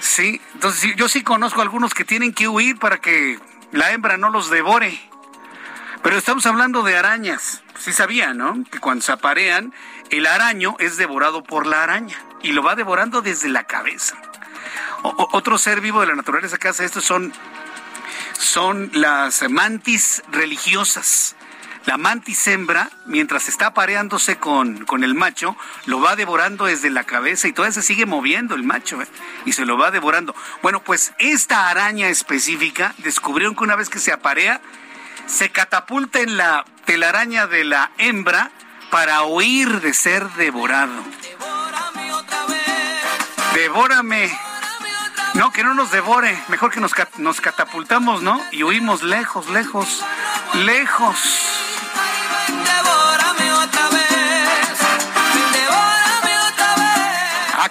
S3: Sí, entonces yo sí conozco algunos que tienen que huir para que la hembra no los devore. Pero estamos hablando de arañas. Sí sabía, ¿no? Que cuando se aparean, el araño es devorado por la araña y lo va devorando desde la cabeza. otro ser vivo de la naturaleza que hace esto son, son las mantis religiosas. La mantis hembra, mientras está apareándose con, con, el macho, lo va devorando desde la cabeza y todavía se sigue moviendo el macho ¿eh? y se lo va devorando. Bueno, pues esta araña específica descubrieron que una vez que se aparea, se catapulta en la telaraña de la hembra para huir de ser devorado. Devórame. No, que no nos devore. Mejor que nos, nos catapultamos, ¿no? Y huimos lejos, lejos, lejos.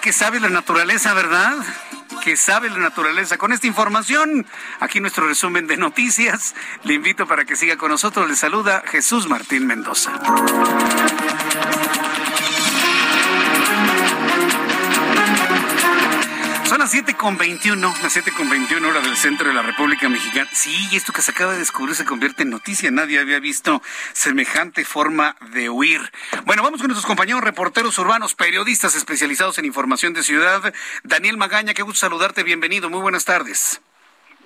S3: Que sabe la naturaleza, ¿verdad? Que sabe la naturaleza. Con esta información, aquí nuestro resumen de noticias. Le invito para que siga con nosotros. Le saluda Jesús Martín Mendoza. Las 7 con 21, las 7 con 21 horas del centro de la República Mexicana. Sí, esto que se acaba de descubrir se convierte en noticia. Nadie había visto semejante forma de huir. Bueno, vamos con nuestros compañeros reporteros urbanos, periodistas especializados en información de ciudad. Daniel Magaña, qué gusto saludarte. Bienvenido. Muy buenas tardes.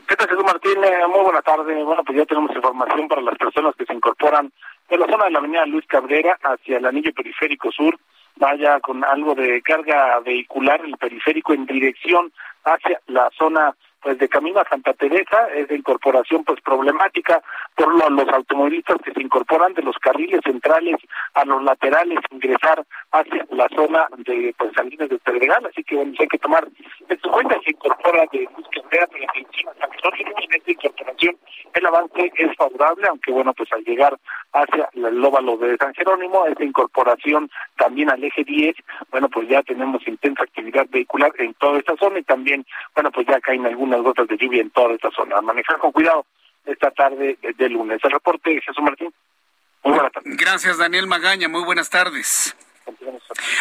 S4: ¿Qué tal, Jesús Martín? Eh, muy buena tarde. Bueno, pues ya tenemos información para las personas que se incorporan de la zona de la avenida Luis Cabrera hacia el anillo periférico sur vaya con algo de carga vehicular el periférico en dirección hacia la zona pues de camino a Santa Teresa es de incorporación pues problemática por los automovilistas que se incorporan de los carriles centrales a los laterales ingresar hacia la zona de pues Salinas de Pedregal así que bueno, hay que tomar en su cuenta se incorpora de búsqueda pero encima en esta incorporación el avance es favorable aunque bueno pues al llegar hacia el lóbalo de San Jerónimo esta incorporación también al eje 10 bueno pues ya tenemos intensa actividad vehicular en toda esta zona y también bueno pues ya caen algunos unas gotas de lluvia en toda esta zona. manejar con cuidado esta tarde de lunes. El reporte, Jesús Martín. Muy buenas tardes.
S3: Gracias, Daniel Magaña. Muy buenas tardes.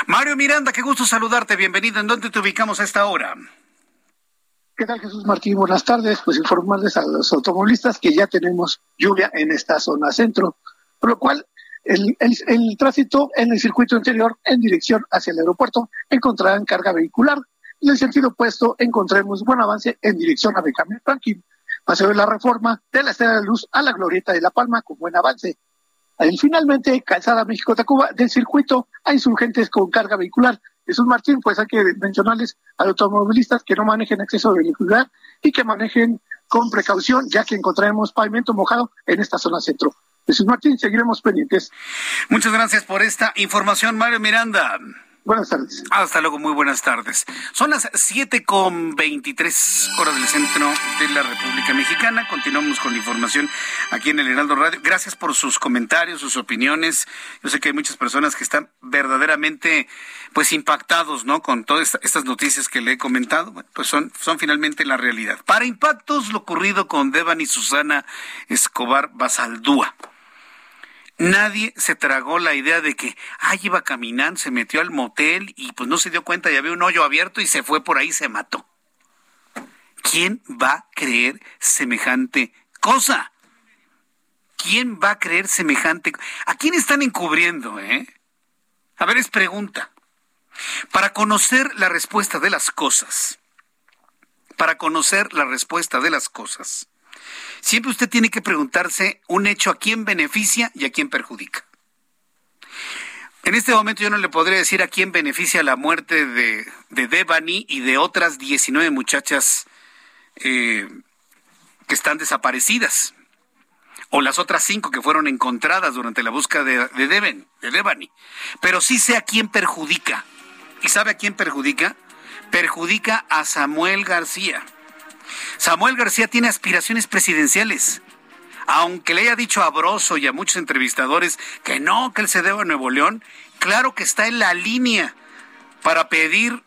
S3: Mario Miranda, qué gusto saludarte. Bienvenido. ¿En dónde te ubicamos a esta hora?
S5: ¿Qué tal Jesús Martín? Buenas tardes. Pues informarles a los automovilistas que ya tenemos lluvia en esta zona centro, por lo cual el, el, tránsito en el circuito interior en dirección hacia el aeropuerto encontrarán carga vehicular. En el sentido opuesto encontremos buen avance en dirección a Benjamín Franklin. Paseo de la reforma de la Estrella de Luz a la Glorieta de La Palma con buen avance. Y finalmente, Calzada México-Tacuba del circuito a insurgentes con carga vehicular. Jesús Martín, pues hay que mencionarles a los automovilistas que no manejen de velocidad y que manejen con precaución, ya que encontraremos pavimento mojado en esta zona centro. Jesús Martín, seguiremos pendientes.
S3: Muchas gracias por esta información, Mario Miranda.
S5: Buenas tardes.
S3: Hasta luego, muy buenas tardes. Son las siete con veintitrés horas del centro de la República Mexicana. Continuamos con la información aquí en el Heraldo Radio. Gracias por sus comentarios, sus opiniones. Yo sé que hay muchas personas que están verdaderamente pues impactados, ¿no? Con todas estas noticias que le he comentado. Bueno, pues son, son finalmente la realidad. Para impactos, lo ocurrido con Devan y Susana Escobar Basaldúa. Nadie se tragó la idea de que, ay, iba caminando, se metió al motel y pues no se dio cuenta y había un hoyo abierto y se fue por ahí y se mató. ¿Quién va a creer semejante cosa? ¿Quién va a creer semejante? ¿A quién están encubriendo, eh? A ver, es pregunta. Para conocer la respuesta de las cosas, para conocer la respuesta de las cosas, Siempre usted tiene que preguntarse un hecho a quién beneficia y a quién perjudica. En este momento yo no le podría decir a quién beneficia la muerte de, de Devani y de otras 19 muchachas eh, que están desaparecidas. O las otras cinco que fueron encontradas durante la búsqueda de, de, de Devani. Pero sí sé a quién perjudica. ¿Y sabe a quién perjudica? Perjudica a Samuel García Samuel García tiene aspiraciones presidenciales. Aunque le haya dicho a Broso y a muchos entrevistadores que no, que él se deba a Nuevo León, claro que está en la línea para pedir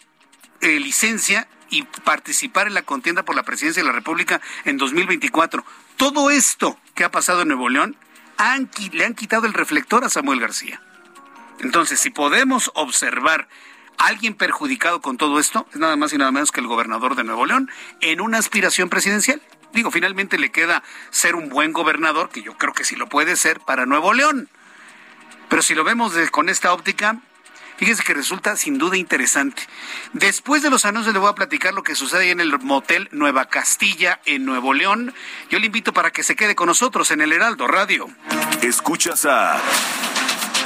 S3: eh, licencia y participar en la contienda por la presidencia de la República en 2024. Todo esto que ha pasado en Nuevo León le han quitado el reflector a Samuel García. Entonces, si podemos observar alguien perjudicado con todo esto es nada más y nada menos que el gobernador de Nuevo León en una aspiración presidencial. Digo, finalmente le queda ser un buen gobernador, que yo creo que sí lo puede ser para Nuevo León. Pero si lo vemos con esta óptica, fíjese que resulta sin duda interesante. Después de los anuncios le voy a platicar lo que sucede en el motel Nueva Castilla en Nuevo León. Yo le invito para que se quede con nosotros en el Heraldo Radio.
S2: Escuchas a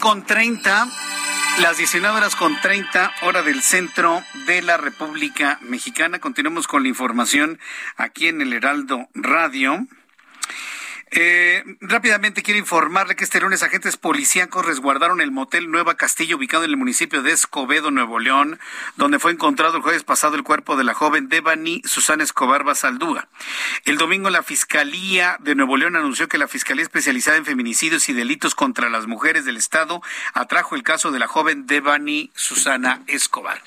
S3: Con treinta, las 19 horas con 30 hora del centro de la República Mexicana. Continuamos con la información aquí en el Heraldo Radio. Eh, rápidamente quiero informarle que este lunes agentes policíacos resguardaron el motel Nueva Castillo ubicado en el municipio de Escobedo, Nuevo León, donde fue encontrado el jueves pasado el cuerpo de la joven Devani Susana Escobar Basaldúa. El domingo la Fiscalía de Nuevo León anunció que la Fiscalía especializada en feminicidios y delitos contra las mujeres del Estado atrajo el caso de la joven Devani Susana Escobar.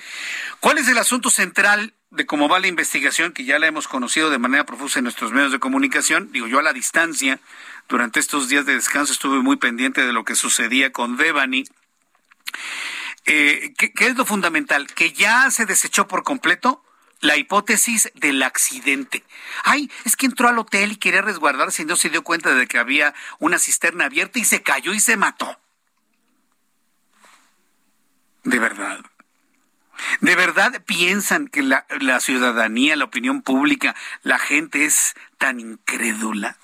S3: ¿Cuál es el asunto central de cómo va la investigación, que ya la hemos conocido de manera profusa en nuestros medios de comunicación, digo yo a la distancia, durante estos días de descanso estuve muy pendiente de lo que sucedía con Devani. Eh, ¿qué, ¿Qué es lo fundamental? Que ya se desechó por completo la hipótesis del accidente. Ay, es que entró al hotel y quería resguardarse y no se dio cuenta de que había una cisterna abierta y se cayó y se mató. De verdad. ¿De verdad piensan que la, la, ciudadanía, la opinión pública, la gente es tan incrédula?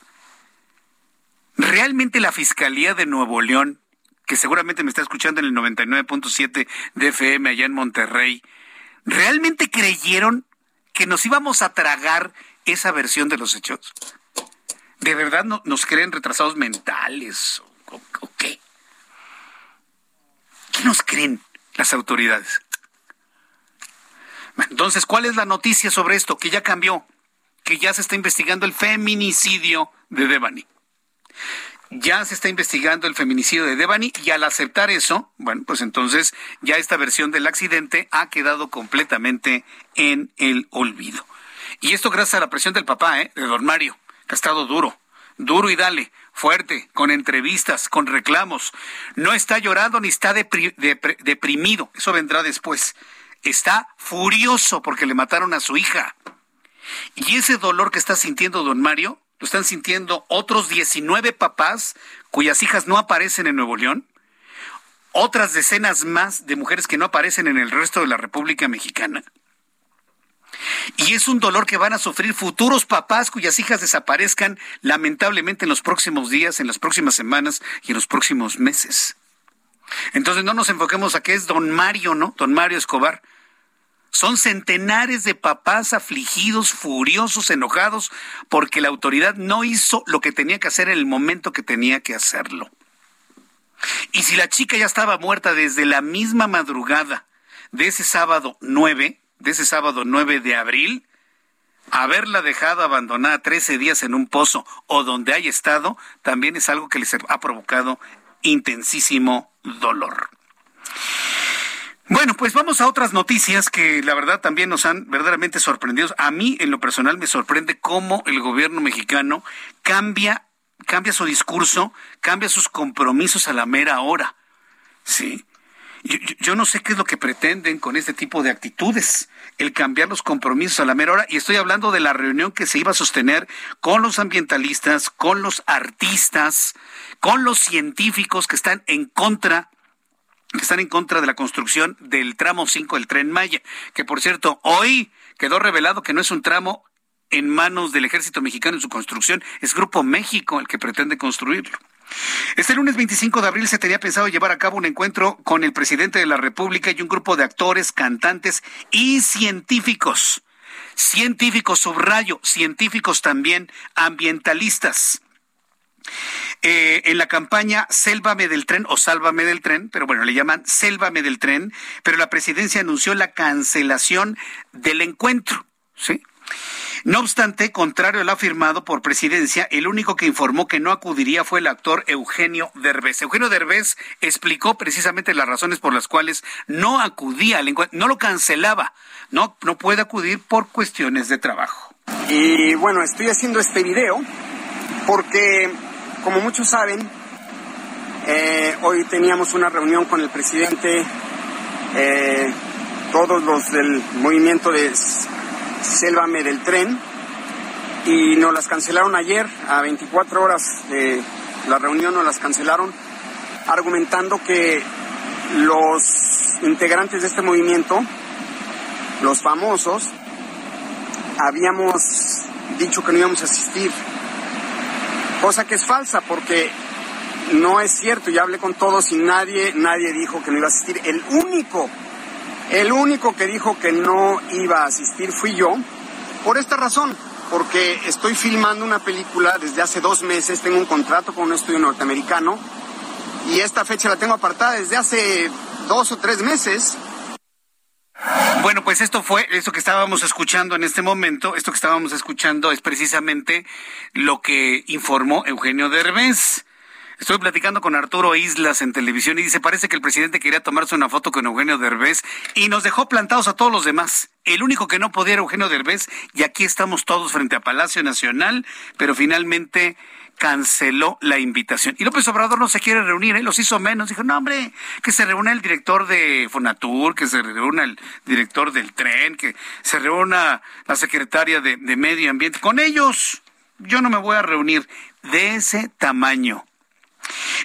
S3: ¿realmente la Fiscalía de Nuevo León, que seguramente me está escuchando en el 99.7 de FM allá en Monterrey, ¿realmente creyeron que nos íbamos a tragar esa versión de los hechos? ¿De verdad no, nos creen retrasados mentales o, o qué? ¿Qué nos creen las autoridades? Entonces, ¿cuál es la noticia sobre esto? Que ya cambió, que ya se está investigando el feminicidio de Devani. Ya se está investigando el feminicidio de Devani y al aceptar eso, bueno, pues entonces ya esta versión del accidente ha quedado completamente en el olvido. Y esto gracias a la presión del papá, ¿eh? de don Mario, que ha estado duro, duro y dale, fuerte, con entrevistas, con reclamos. No está llorando ni está deprimido, eso vendrá después. Está furioso porque le mataron a su hija. Y ese dolor que está sintiendo don Mario lo están sintiendo otros 19 papás cuyas hijas no aparecen en Nuevo León, otras decenas más de mujeres que no aparecen en el resto de la República Mexicana. Y es un dolor que van a sufrir futuros papás cuyas hijas desaparezcan lamentablemente en los próximos días, en las próximas semanas y en los próximos meses. Entonces no nos enfoquemos a que es don Mario, ¿no? Don Mario Escobar. Son centenares de papás afligidos, furiosos, enojados, porque la autoridad no hizo lo que tenía que hacer en el momento que tenía que hacerlo. Y si la chica ya estaba muerta desde la misma madrugada de ese sábado 9, de ese sábado 9 de abril, haberla dejado abandonada 13 días en un pozo o donde haya estado, también es algo que les ha provocado intensísimo dolor. Bueno, pues vamos a otras noticias que la verdad también nos han verdaderamente sorprendido. A mí, en lo personal, me sorprende cómo el gobierno mexicano cambia, cambia su discurso, cambia sus compromisos a la mera hora. Sí. Yo, yo, no sé qué es lo que pretenden con este tipo de actitudes, el cambiar los compromisos a la mera hora. Y estoy hablando de la reunión que se iba a sostener con los ambientalistas, con los artistas, con los científicos que están en contra que están en contra de la construcción del tramo 5 del tren Maya, que por cierto, hoy quedó revelado que no es un tramo en manos del ejército mexicano en su construcción, es Grupo México el que pretende construirlo. Este lunes 25 de abril se tenía pensado llevar a cabo un encuentro con el presidente de la República y un grupo de actores, cantantes y científicos. Científicos, subrayo, científicos también, ambientalistas. Eh, en la campaña Sélvame del tren o Sálvame del tren, pero bueno, le llaman Sélvame del tren, pero la presidencia anunció la cancelación del encuentro, ¿sí? No obstante, contrario a lo afirmado por presidencia, el único que informó que no acudiría fue el actor Eugenio Derbez. Eugenio Derbez explicó precisamente las razones por las cuales no acudía al encuentro, no lo cancelaba, no, no puede acudir por cuestiones de trabajo.
S12: Y bueno, estoy haciendo este video porque como muchos saben, eh, hoy teníamos una reunión con el presidente, eh, todos los del movimiento de Sélvame del Tren, y nos las cancelaron ayer, a 24 horas de la reunión nos las cancelaron, argumentando que los integrantes de este movimiento, los famosos, habíamos dicho que no íbamos a asistir cosa que es falsa porque no es cierto. Ya hablé con todos y nadie, nadie dijo que no iba a asistir. El único, el único que dijo que no iba a asistir fui yo, por esta razón, porque estoy filmando una película desde hace dos meses, tengo un contrato con un estudio norteamericano y esta fecha la tengo apartada desde hace dos o tres meses
S3: bueno, pues esto fue, eso que estábamos escuchando en este momento, esto que estábamos escuchando es precisamente lo que informó Eugenio Derbez. Estoy platicando con Arturo Islas en televisión y dice, parece que el presidente quería tomarse una foto con Eugenio Derbez y nos dejó plantados a todos los demás. El único que no podía era Eugenio Derbez y aquí estamos todos frente a Palacio Nacional, pero finalmente canceló la invitación. Y López Obrador no se quiere reunir, ¿eh? los hizo menos. Dijo, no, hombre, que se reúna el director de Fonatur, que se reúna el director del tren, que se reúna la secretaria de, de Medio Ambiente. Con ellos yo no me voy a reunir de ese tamaño.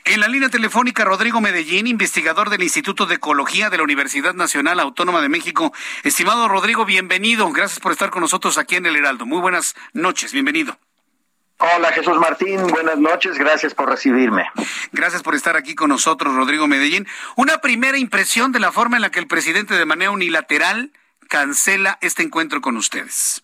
S3: En la línea telefónica, Rodrigo Medellín, investigador del Instituto de Ecología de la Universidad Nacional Autónoma de México. Estimado Rodrigo, bienvenido. Gracias por estar con nosotros aquí en el Heraldo. Muy buenas noches, bienvenido.
S13: Hola Jesús Martín, buenas noches, gracias por recibirme.
S3: Gracias por estar aquí con nosotros, Rodrigo Medellín. Una primera impresión de la forma en la que el presidente de manera unilateral cancela este encuentro con ustedes.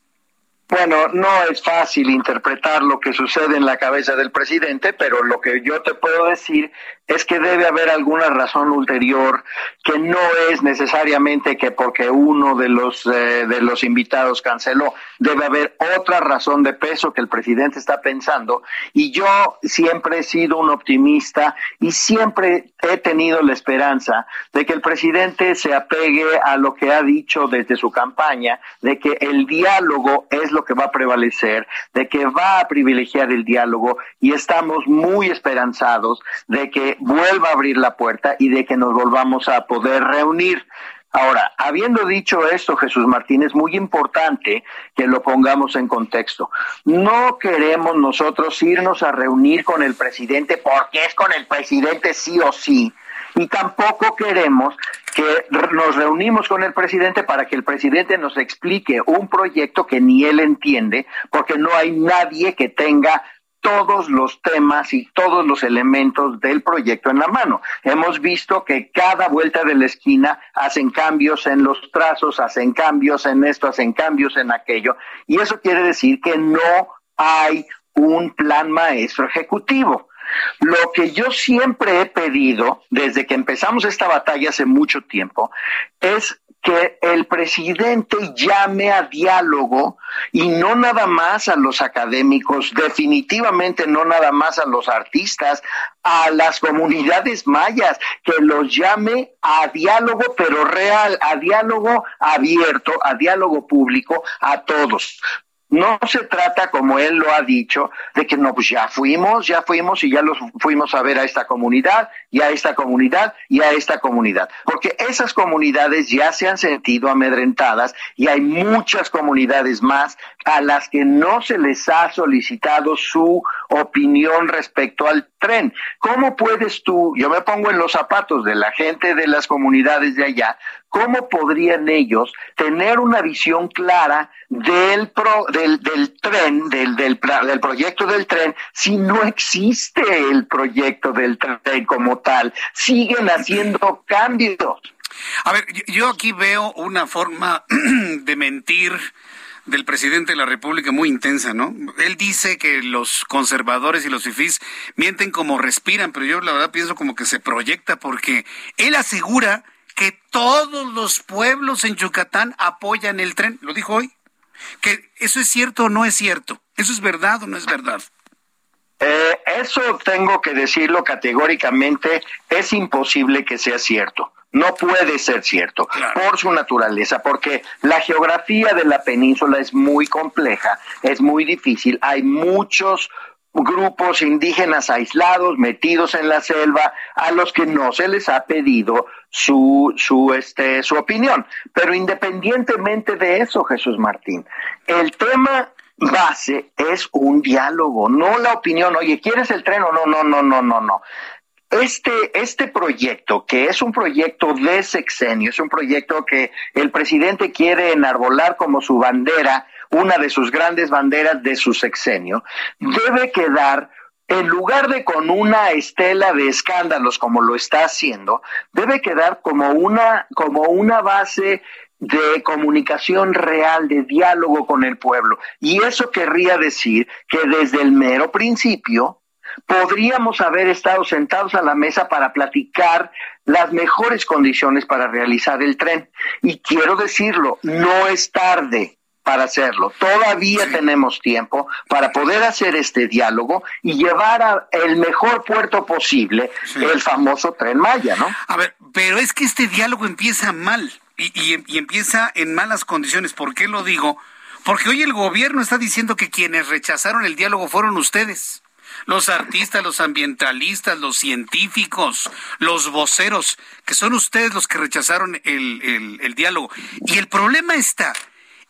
S13: Bueno, no es fácil interpretar lo que sucede en la cabeza del presidente, pero lo que yo te puedo decir es que debe haber alguna razón ulterior que no es necesariamente que porque uno de los eh, de los invitados canceló, debe haber otra razón de peso que el presidente está pensando. Y yo siempre he sido un optimista y siempre he tenido la esperanza de que el presidente se apegue a lo que ha dicho desde su campaña, de que el diálogo es lo que va a prevalecer, de que va a privilegiar el diálogo. Y estamos muy esperanzados de que vuelva a abrir la puerta y de que nos volvamos a poder reunir. Ahora, habiendo dicho esto, Jesús Martín, es muy importante que lo pongamos en contexto. No queremos nosotros irnos a reunir con el presidente porque es con el presidente sí o sí. Y tampoco queremos que nos reunimos con el presidente para que el presidente nos explique un proyecto que ni él entiende, porque no hay nadie que tenga todos los temas y todos los elementos del proyecto en la mano. Hemos visto que cada vuelta de la esquina hacen cambios en los trazos, hacen cambios en esto, hacen cambios en aquello, y eso quiere decir que no hay un plan maestro ejecutivo. Lo que yo siempre he pedido desde que empezamos esta batalla hace mucho tiempo es que el presidente llame a diálogo y no nada más a los académicos, definitivamente no nada más a los artistas, a las comunidades mayas, que los llame a diálogo, pero real, a diálogo abierto, a diálogo público, a todos. No se trata, como él lo ha dicho, de que no, pues ya fuimos, ya fuimos y ya los fuimos a ver a esta comunidad y a esta comunidad y a esta comunidad. Porque esas comunidades ya se han sentido amedrentadas y hay muchas comunidades más a las que no se les ha solicitado su opinión respecto al tren. ¿Cómo puedes tú, yo me pongo en los zapatos de la gente de las comunidades de allá, ¿cómo podrían ellos tener una visión clara del, del, del tren, del, del, del, proyecto del tren, si no existe el proyecto del tren como tal? Siguen haciendo cambios.
S3: A ver, yo aquí veo una forma de mentir del presidente de la República muy intensa, ¿no? Él dice que los conservadores y los fifís mienten como respiran, pero yo la verdad pienso como que se proyecta porque él asegura que todos los pueblos en Yucatán apoyan el tren. Lo dijo hoy. Que eso es cierto o no es cierto. ¿Eso es verdad o no es verdad?
S13: Eh, eso tengo que decirlo categóricamente, es imposible que sea cierto. No puede ser cierto por su naturaleza, porque la geografía de la península es muy compleja, es muy difícil, hay muchos grupos indígenas aislados, metidos en la selva, a los que no se les ha pedido su, su, este, su opinión. Pero independientemente de eso, Jesús Martín, el tema base es un diálogo, no la opinión, oye, ¿quieres el tren o no? No, no, no, no, no. Este, este proyecto, que es un proyecto de sexenio, es un proyecto que el presidente quiere enarbolar como su bandera, una de sus grandes banderas de su sexenio, debe quedar en lugar de con una estela de escándalos como lo está haciendo, debe quedar como una, como una base de comunicación real, de diálogo con el pueblo. Y eso querría decir que desde el mero principio podríamos haber estado sentados a la mesa para platicar las mejores condiciones para realizar el tren. Y quiero decirlo, no es tarde para hacerlo. Todavía tenemos tiempo para poder hacer este diálogo y llevar a el mejor puerto posible el famoso tren Maya, ¿no?
S3: A ver, pero es que este diálogo empieza mal y, y empieza en malas condiciones. ¿Por qué lo digo? Porque hoy el gobierno está diciendo que quienes rechazaron el diálogo fueron ustedes los artistas, los ambientalistas, los científicos, los voceros, que son ustedes los que rechazaron el, diálogo. Y el problema está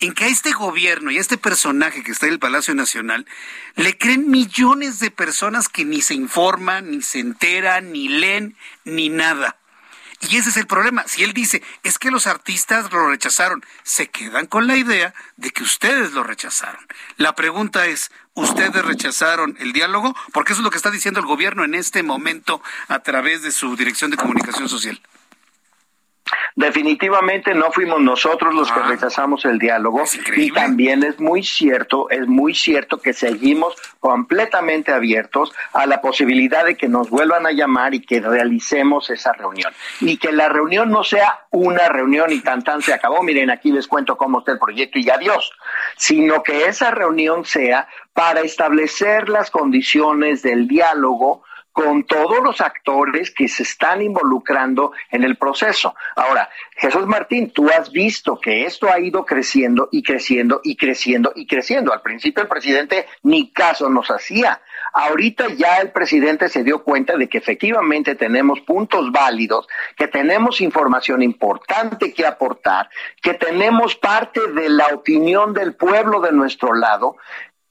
S3: en que a este gobierno y a este personaje que está en el Palacio Nacional le creen millones de personas que ni se informan, ni se enteran, ni leen, ni nada. Y ese es el problema. Si él dice, es que los artistas lo rechazaron, se quedan con la idea de que ustedes lo rechazaron. La pregunta es, ¿ustedes rechazaron el diálogo? Porque eso es lo que está diciendo el gobierno en este momento a través de su Dirección de Comunicación Social.
S13: Definitivamente no fuimos nosotros los que ah. rechazamos el diálogo y también es muy cierto, es muy cierto que seguimos completamente abiertos a la posibilidad de que nos vuelvan a llamar y que realicemos esa reunión. Y que la reunión no sea una reunión y tan tan se acabó, miren aquí les cuento cómo está el proyecto y adiós, sino que esa reunión sea para establecer las condiciones del diálogo con todos los actores que se están involucrando en el proceso. Ahora, Jesús Martín, tú has visto que esto ha ido creciendo y creciendo y creciendo y creciendo. Al principio el presidente ni caso nos hacía. Ahorita ya el presidente se dio cuenta de que efectivamente tenemos puntos válidos, que tenemos información importante que aportar, que tenemos parte de la opinión del pueblo de nuestro lado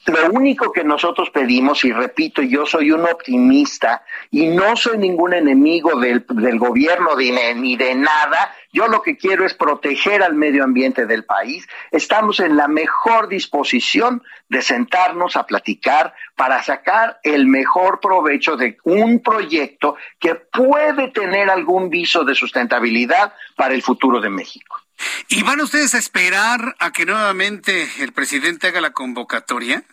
S13: lo único que nosotros pedimos, y repito, yo soy un optimista y no soy ningún enemigo del, gobierno ni de nada, yo lo que quiero es proteger al medio ambiente del país. Estamos en la mejor disposición de sentarnos a platicar para sacar el mejor provecho de un proyecto que puede tener algún viso de sustentabilidad para el futuro de México.
S3: ¿Y van ustedes a esperar a que nuevamente el presidente haga la convocatoria?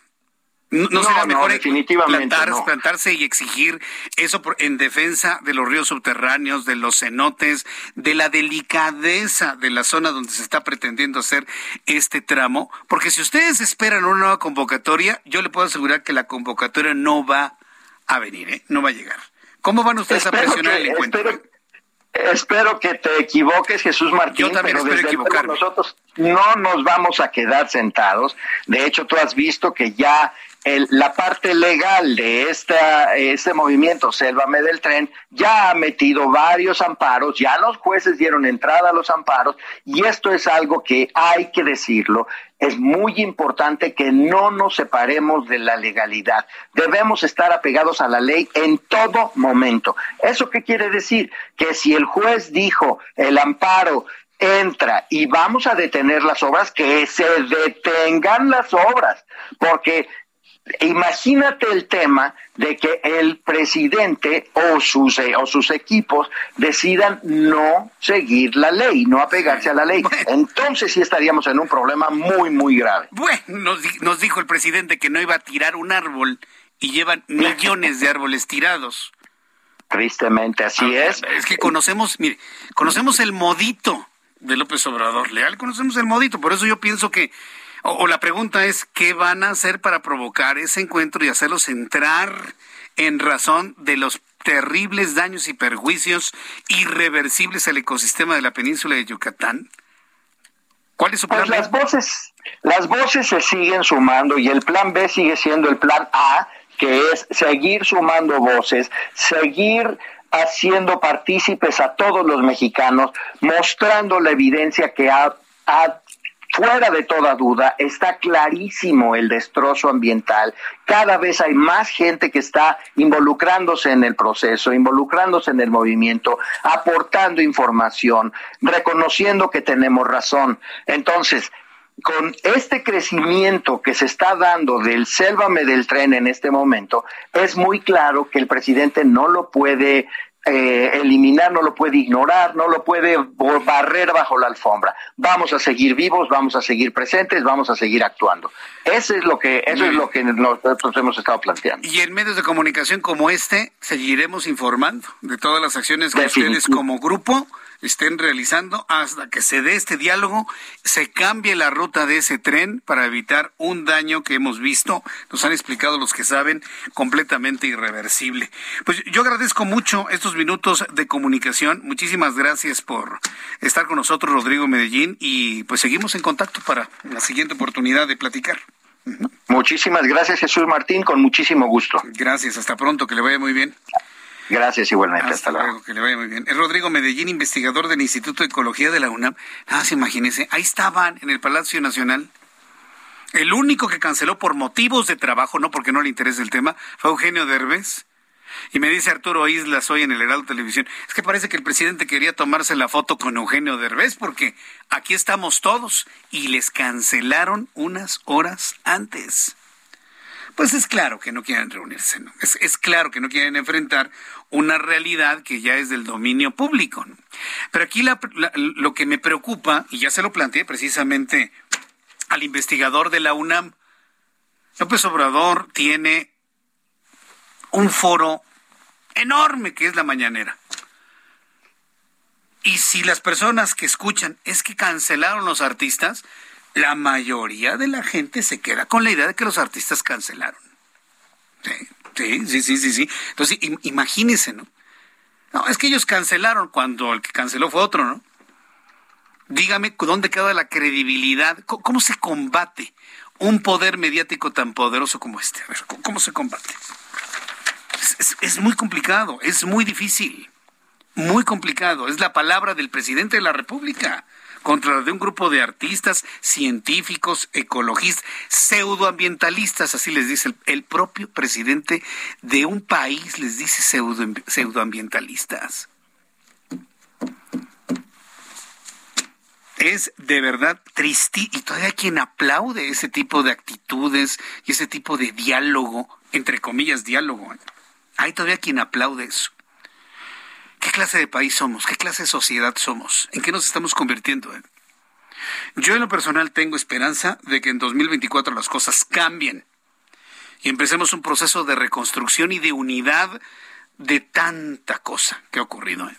S3: ¿No, será mejor
S13: definitivamente
S3: plantarse y exigir eso en defensa de los ríos subterráneos, de los cenotes, de la delicadeza de la zona donde se está pretendiendo hacer este tramo? Porque si ustedes esperan una nueva convocatoria, yo le puedo asegurar que la convocatoria no va a venir, ¿eh? no va a llegar. ¿Cómo van ustedes a presionar el encuentro?
S13: Espero que te equivoques, Jesús Martín, pero desde nosotros no nos vamos a quedar sentados. De hecho, tú has visto que ya la parte legal de este movimiento Sélvame del Tren ya ha metido varios amparos, ya los jueces dieron entrada a los amparos y esto es algo que hay que decirlo. Es muy importante que no nos separemos de la legalidad. Debemos estar apegados a la ley en todo momento. ¿Eso qué quiere decir? Que si el juez dijo el amparo entra y vamos a detener las obras, que se detengan las obras, porque Imagínate el tema de que el presidente o sus, o sus equipos decidan no seguir la ley, no apegarse a la ley. Entonces sí estaríamos en un problema muy, muy grave.
S3: Bueno, nos, nos dijo el presidente que no iba a tirar un árbol y llevan millones de árboles tirados.
S13: Tristemente, así ah, es.
S3: Es que conocemos, mire, conocemos el modito de López Obrador Leal, conocemos el modito, por eso yo pienso que o, la pregunta es, ¿qué van a hacer para provocar ese encuentro y hacerlos entrar en razón de los terribles daños y perjuicios irreversibles al ecosistema de la península de Yucatán? ¿Cuál es su plan
S13: pues Las voces, las voces se siguen sumando y el plan B sigue siendo el plan A, que es seguir sumando voces, seguir haciendo partícipes a todos los mexicanos, mostrando la evidencia que ha, ha Fuera de toda duda, está clarísimo el destrozo ambiental. Cada vez hay más gente que está involucrándose en el proceso, involucrándose en el movimiento, aportando información, reconociendo que tenemos razón. Entonces, con este crecimiento que se está dando del sélvame del tren en este momento, es muy claro que el presidente no lo puede eh, eliminar, no lo puede ignorar, no lo puede barrer bajo la alfombra. Vamos a seguir vivos, vamos a seguir presentes, vamos a seguir actuando. Eso es lo que, eso es lo que nosotros hemos estado planteando.
S3: Y en medios de comunicación como este, seguiremos informando de todas las acciones que ustedes como grupo estén realizando hasta que se dé este diálogo, se cambie la ruta de ese tren para evitar un daño que hemos visto, nos han explicado los que saben, completamente irreversible. Pues yo agradezco mucho estos minutos de comunicación. Muchísimas gracias por estar con nosotros, Rodrigo Medellín, y pues seguimos en contacto para la siguiente oportunidad de platicar.
S13: Muchísimas gracias, Jesús Martín, con muchísimo gusto.
S3: Gracias, hasta pronto, que le vaya muy bien.
S13: Gracias igualmente. Hasta, luego.
S3: Que le vaya muy bien. Es Rodrigo Medellín, investigador del Instituto de Ecología de la UNAM. Ah, se imagínese, ahí estaban en el Palacio Nacional. El único que canceló por motivos de trabajo, no porque no le interese el tema, fue Eugenio Derbez. Y me dice Arturo Islas hoy en el Heraldo Televisión, es que parece que el presidente quería tomarse la foto con Eugenio Derbez porque aquí estamos todos y les cancelaron unas horas antes. Pues es claro que no quieren reunirse, ¿no? Es, claro que no quieren enfrentar una realidad que ya es del dominio público. Pero aquí lo que me preocupa, y ya se lo planteé precisamente al investigador de la UNAM, López Obrador tiene un foro enorme que es la mañanera. Y si las personas que escuchan es que cancelaron los artistas, la mayoría de la gente se queda con la idea de que los artistas cancelaron. Sí, sí, sí, sí, sí. Entonces, imagínense, ¿no? No, es que ellos cancelaron cuando el que canceló fue otro, ¿no? Dígame dónde queda la credibilidad, cómo, se combate un poder mediático tan poderoso como este. A ver, ¿cómo se combate? es, muy complicado, es muy difícil, muy complicado. Es la palabra del presidente de la República contra la de un grupo de artistas, científicos, ecologistas, pseudoambientalistas, así les dice el, propio presidente de un país, les dice pseudo, pseudoambientalistas. Es de verdad triste y todavía quien aplaude ese tipo de actitudes y ese tipo de diálogo, entre comillas, diálogo. ¿eh? Hay todavía quien aplaude eso. ¿Qué clase de país somos? ¿Qué clase de sociedad somos? ¿En qué nos estamos convirtiendo? Eh? Yo en lo personal tengo esperanza de que en 2024 las cosas cambien y empecemos un proceso de reconstrucción y de unidad de tanta cosa que ha ocurrido. ¿eh?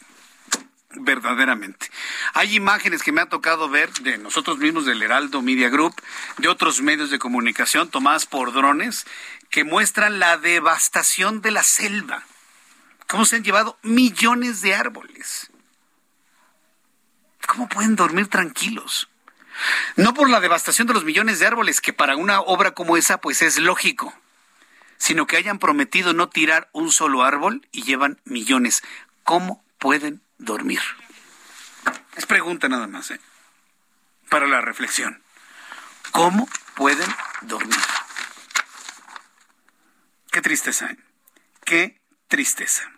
S3: verdaderamente. Hay imágenes que me ha tocado ver de nosotros mismos del Heraldo Media Group, de otros medios de comunicación tomadas por drones, que muestran la devastación de la selva. Cómo se han llevado millones de árboles. ¿Cómo pueden dormir tranquilos? No por la devastación de los millones de árboles, que para una obra como esa pues es lógico, sino que hayan prometido no tirar un solo árbol y llevan millones. ¿Cómo pueden dormir? Es pregunta nada más, ¿eh? Para la reflexión. ¿Cómo pueden dormir? Qué tristeza, ¿eh? Qué tristeza.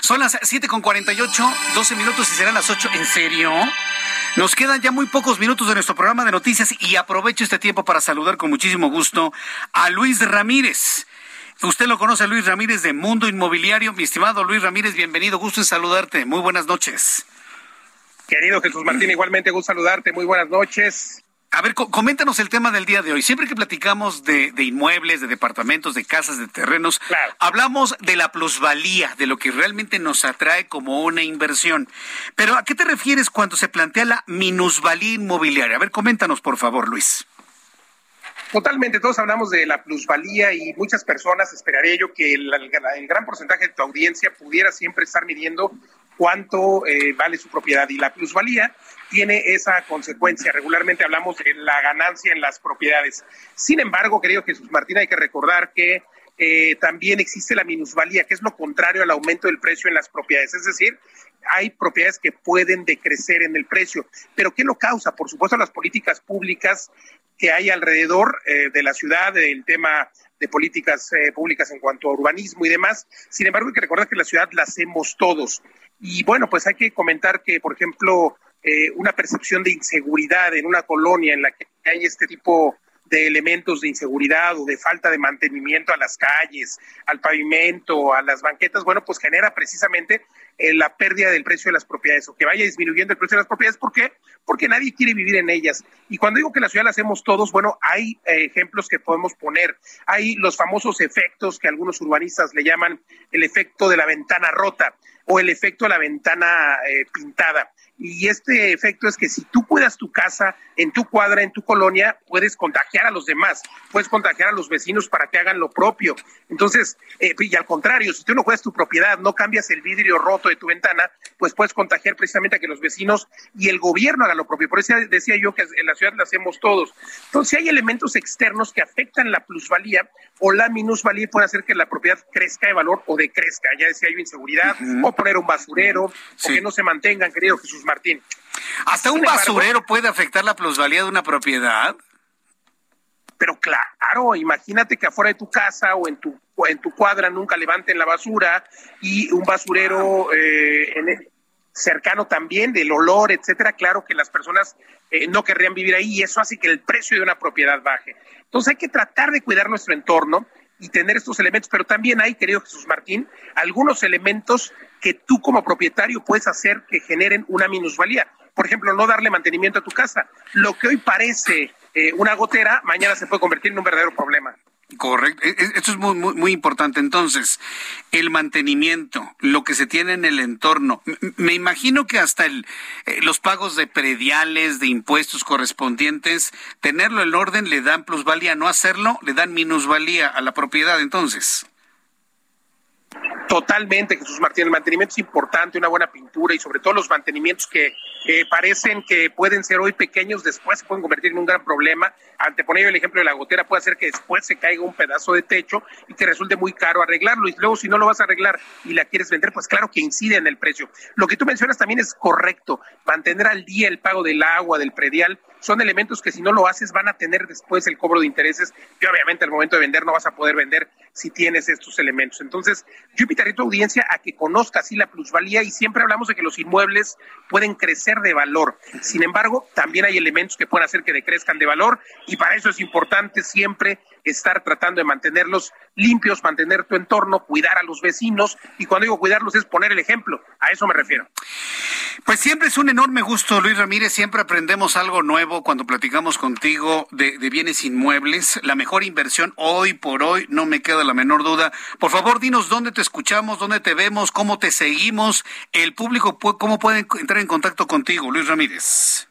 S3: Son las 7 con 48, 12 minutos y serán las 8. ¿En serio? Nos quedan ya muy pocos minutos de nuestro programa de noticias y aprovecho este tiempo para saludar con muchísimo gusto a Luis Ramírez. Usted lo conoce, Luis Ramírez de Mundo Inmobiliario. Mi estimado Luis Ramírez, bienvenido. Gusto en saludarte. Muy buenas noches.
S14: Querido Jesús Martín, igualmente gusto saludarte. Muy buenas noches.
S3: A ver, coméntanos el tema del día de hoy. Siempre que platicamos de, inmuebles, de departamentos, de casas, de terrenos, hablamos de la plusvalía, de lo que realmente nos atrae como una inversión. Pero ¿a qué te refieres cuando se plantea la minusvalía inmobiliaria? A ver, coméntanos, por favor, Luis.
S14: Totalmente, todos hablamos de la plusvalía y muchas personas, esperaría yo que el, gran porcentaje de tu audiencia pudiera siempre estar midiendo cuánto eh, vale su propiedad. Y la plusvalía tiene esa consecuencia. Regularmente hablamos de la ganancia en las propiedades. Sin embargo, querido Jesús Martín, hay que recordar que eh, también existe la minusvalía, que es lo contrario al aumento del precio en las propiedades. Es decir, hay propiedades que pueden decrecer en el precio. Pero ¿qué lo causa? Por supuesto, las políticas públicas que hay alrededor eh, de la ciudad, el tema de políticas eh, públicas en cuanto a urbanismo y demás. Sin embargo, hay que recordar que la ciudad la hacemos todos. Y bueno, pues hay que comentar que, por ejemplo, eh, una percepción de inseguridad en una colonia en la que hay este tipo de elementos de inseguridad o de falta de mantenimiento a las calles, al pavimento, a las banquetas, bueno, pues genera precisamente eh, la pérdida del precio de las propiedades o que vaya disminuyendo el precio de las propiedades. ¿Por qué? Porque nadie quiere vivir en ellas. Y cuando digo que la ciudad la hacemos todos, bueno, hay eh, ejemplos que podemos poner. Hay los famosos efectos que algunos urbanistas le llaman el efecto de la ventana rota o el efecto de la ventana pintada. Y este efecto es que si tú cuidas tu casa, en tu cuadra, en tu colonia, puedes contagiar a los demás, puedes contagiar a los vecinos para que hagan lo propio. Entonces, eh, y al contrario, si tú no cuidas tu propiedad, no cambias el vidrio roto de tu ventana, pues puedes contagiar precisamente a que los vecinos y el gobierno hagan lo propio. Por eso decía yo que en la ciudad lo hacemos todos. Entonces, si hay elementos externos que afectan la plusvalía o la minusvalía, puede hacer que la propiedad crezca de valor o decrezca. Ya decía yo inseguridad, o poner un basurero, o que no se mantengan, querido Jesús Martín.
S3: ¿Hasta un basurero puede afectar la plusvalía de una propiedad?
S14: Pero claro, imagínate que afuera de tu casa o en tu en tu cuadra nunca levanten la basura y un basurero eh, en, cercano también del olor, etcétera, claro que las personas eh, no querrían vivir ahí y eso hace que el precio de una propiedad baje. Entonces hay que tratar de cuidar nuestro entorno y tener estos elementos, pero también hay, querido Jesús Martín, algunos elementos que tú como propietario puedes hacer que generen una minusvalía. Por ejemplo, no darle mantenimiento a tu casa. Lo que hoy parece eh, una gotera, mañana se puede convertir en un verdadero problema.
S3: Correcto. E, e, esto es muy, muy, muy importante. Entonces, el mantenimiento, lo que se tiene en el entorno. Me imagino que hasta el, eh, los pagos de prediales, de impuestos correspondientes, tenerlo en orden le dan plusvalía. No hacerlo le dan minusvalía a la propiedad. Entonces.
S14: Totalmente, Jesús Martín. El mantenimiento es importante, una buena pintura y sobre todo los mantenimientos que parecen que pueden ser hoy pequeños, después se pueden convertir en un gran problema. Anteponer el ejemplo de la gotera puede hacer que después se caiga un pedazo de techo y que resulte muy caro arreglarlo. Y luego, si no lo vas a arreglar y la quieres vender, pues claro que incide en el precio. Lo que tú mencionas también es correcto. Mantener al día el pago del agua, del predial, son elementos que si no lo haces van a tener después el cobro de intereses que obviamente al momento de vender no vas a poder vender si tienes estos elementos. Entonces, yo invitaría a tu audiencia a que conozca así la plusvalía y siempre hablamos de que los inmuebles pueden crecer de valor. Sin embargo, también hay elementos que pueden hacer que decrezcan de valor y para eso es importante siempre estar tratando de mantenerlos limpios, mantener tu entorno, cuidar a los vecinos y cuando digo cuidarlos es poner el ejemplo, a eso me refiero.
S3: Pues siempre es un enorme gusto, Luis Ramírez, siempre aprendemos algo nuevo cuando platicamos contigo de, bienes inmuebles, la mejor inversión hoy por hoy, no me queda la menor duda. Por favor, dinos dónde te escuchamos, dónde te vemos, cómo te seguimos, el público, cómo pueden entrar en contacto contigo, Luis Ramírez.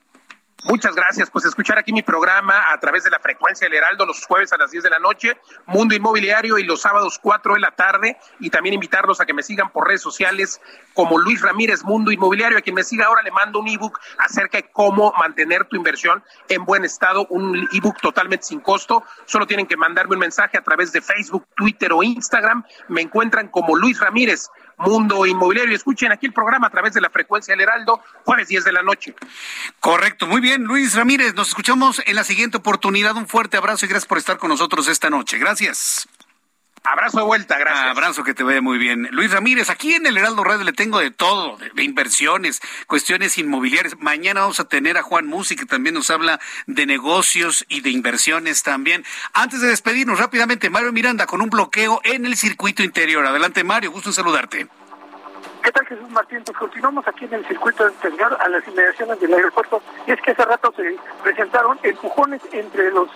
S14: Muchas gracias. Pues escuchar aquí mi programa a través de la frecuencia del Heraldo los jueves a las 10 de la noche, Mundo Inmobiliario y los sábados 4 de la tarde. Y también invitarlos a que me sigan por redes sociales como Luis Ramírez Mundo Inmobiliario. A quien me siga ahora le mando un ebook acerca de cómo mantener tu inversión en buen estado. Un ebook totalmente sin costo. Solo tienen que mandarme un mensaje a través de Facebook, Twitter o Instagram. Me encuentran como Luis Ramírez Mundo Inmobiliario. Escuchen aquí el programa a través de la frecuencia del Heraldo, jueves 10 de la noche.
S3: Correcto, muy bien, Luis Ramírez. Nos escuchamos en la siguiente oportunidad. Un fuerte abrazo y gracias por estar con nosotros esta noche. Gracias.
S14: Abrazo de vuelta, gracias.
S3: Abrazo que te vaya muy bien. Luis Ramírez, aquí en el Heraldo Radio le tengo de todo, de, inversiones, cuestiones inmobiliarias. Mañana vamos a tener a Juan Musi, que también nos habla de negocios y de inversiones también. Antes de despedirnos rápidamente, Mario Miranda con un bloqueo en el circuito interior. Adelante, Mario, gusto en saludarte.
S5: ¿Qué tal, Jesús Martín? Pues continuamos aquí en el circuito interior a las inmediaciones del aeropuerto. Y es que hace rato se presentaron empujones entre los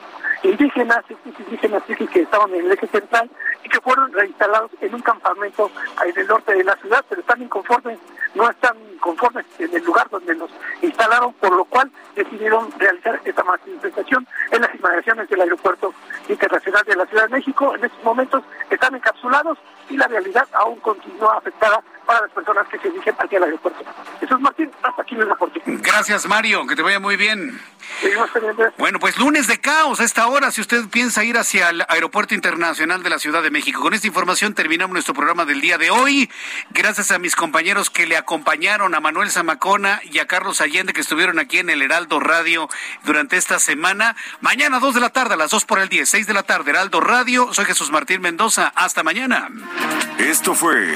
S5: indígenas, estos indígenas que estaban en el eje central y que fueron reinstalados en un campamento en el norte de la ciudad, pero están inconformes, no están conformes en el lugar donde los instalaron, por lo cual decidieron realizar esta manifestación en las inmediaciones del aeropuerto internacional de la Ciudad de México. En estos momentos están encapsulados y la realidad aún continúa afectada para las personas que se dirigen hacia el aeropuerto. Jesús Martín, hasta aquí el reporte.
S3: Gracias, Mario, que te vaya muy bien. Bueno, pues lunes de caos a esta hora, si usted piensa ir hacia el Aeropuerto Internacional de la Ciudad de México. Con esta información terminamos nuestro programa del día de hoy. Gracias a mis compañeros que le acompañaron, a Manuel Zamacona y a Carlos Allende, que estuvieron aquí en el Heraldo Radio durante esta semana. Mañana, 2 de la tarde, a las 2 por el 10, 6 de la tarde, Heraldo Radio. Soy Jesús Martín Mendoza. Hasta mañana.
S2: Esto fue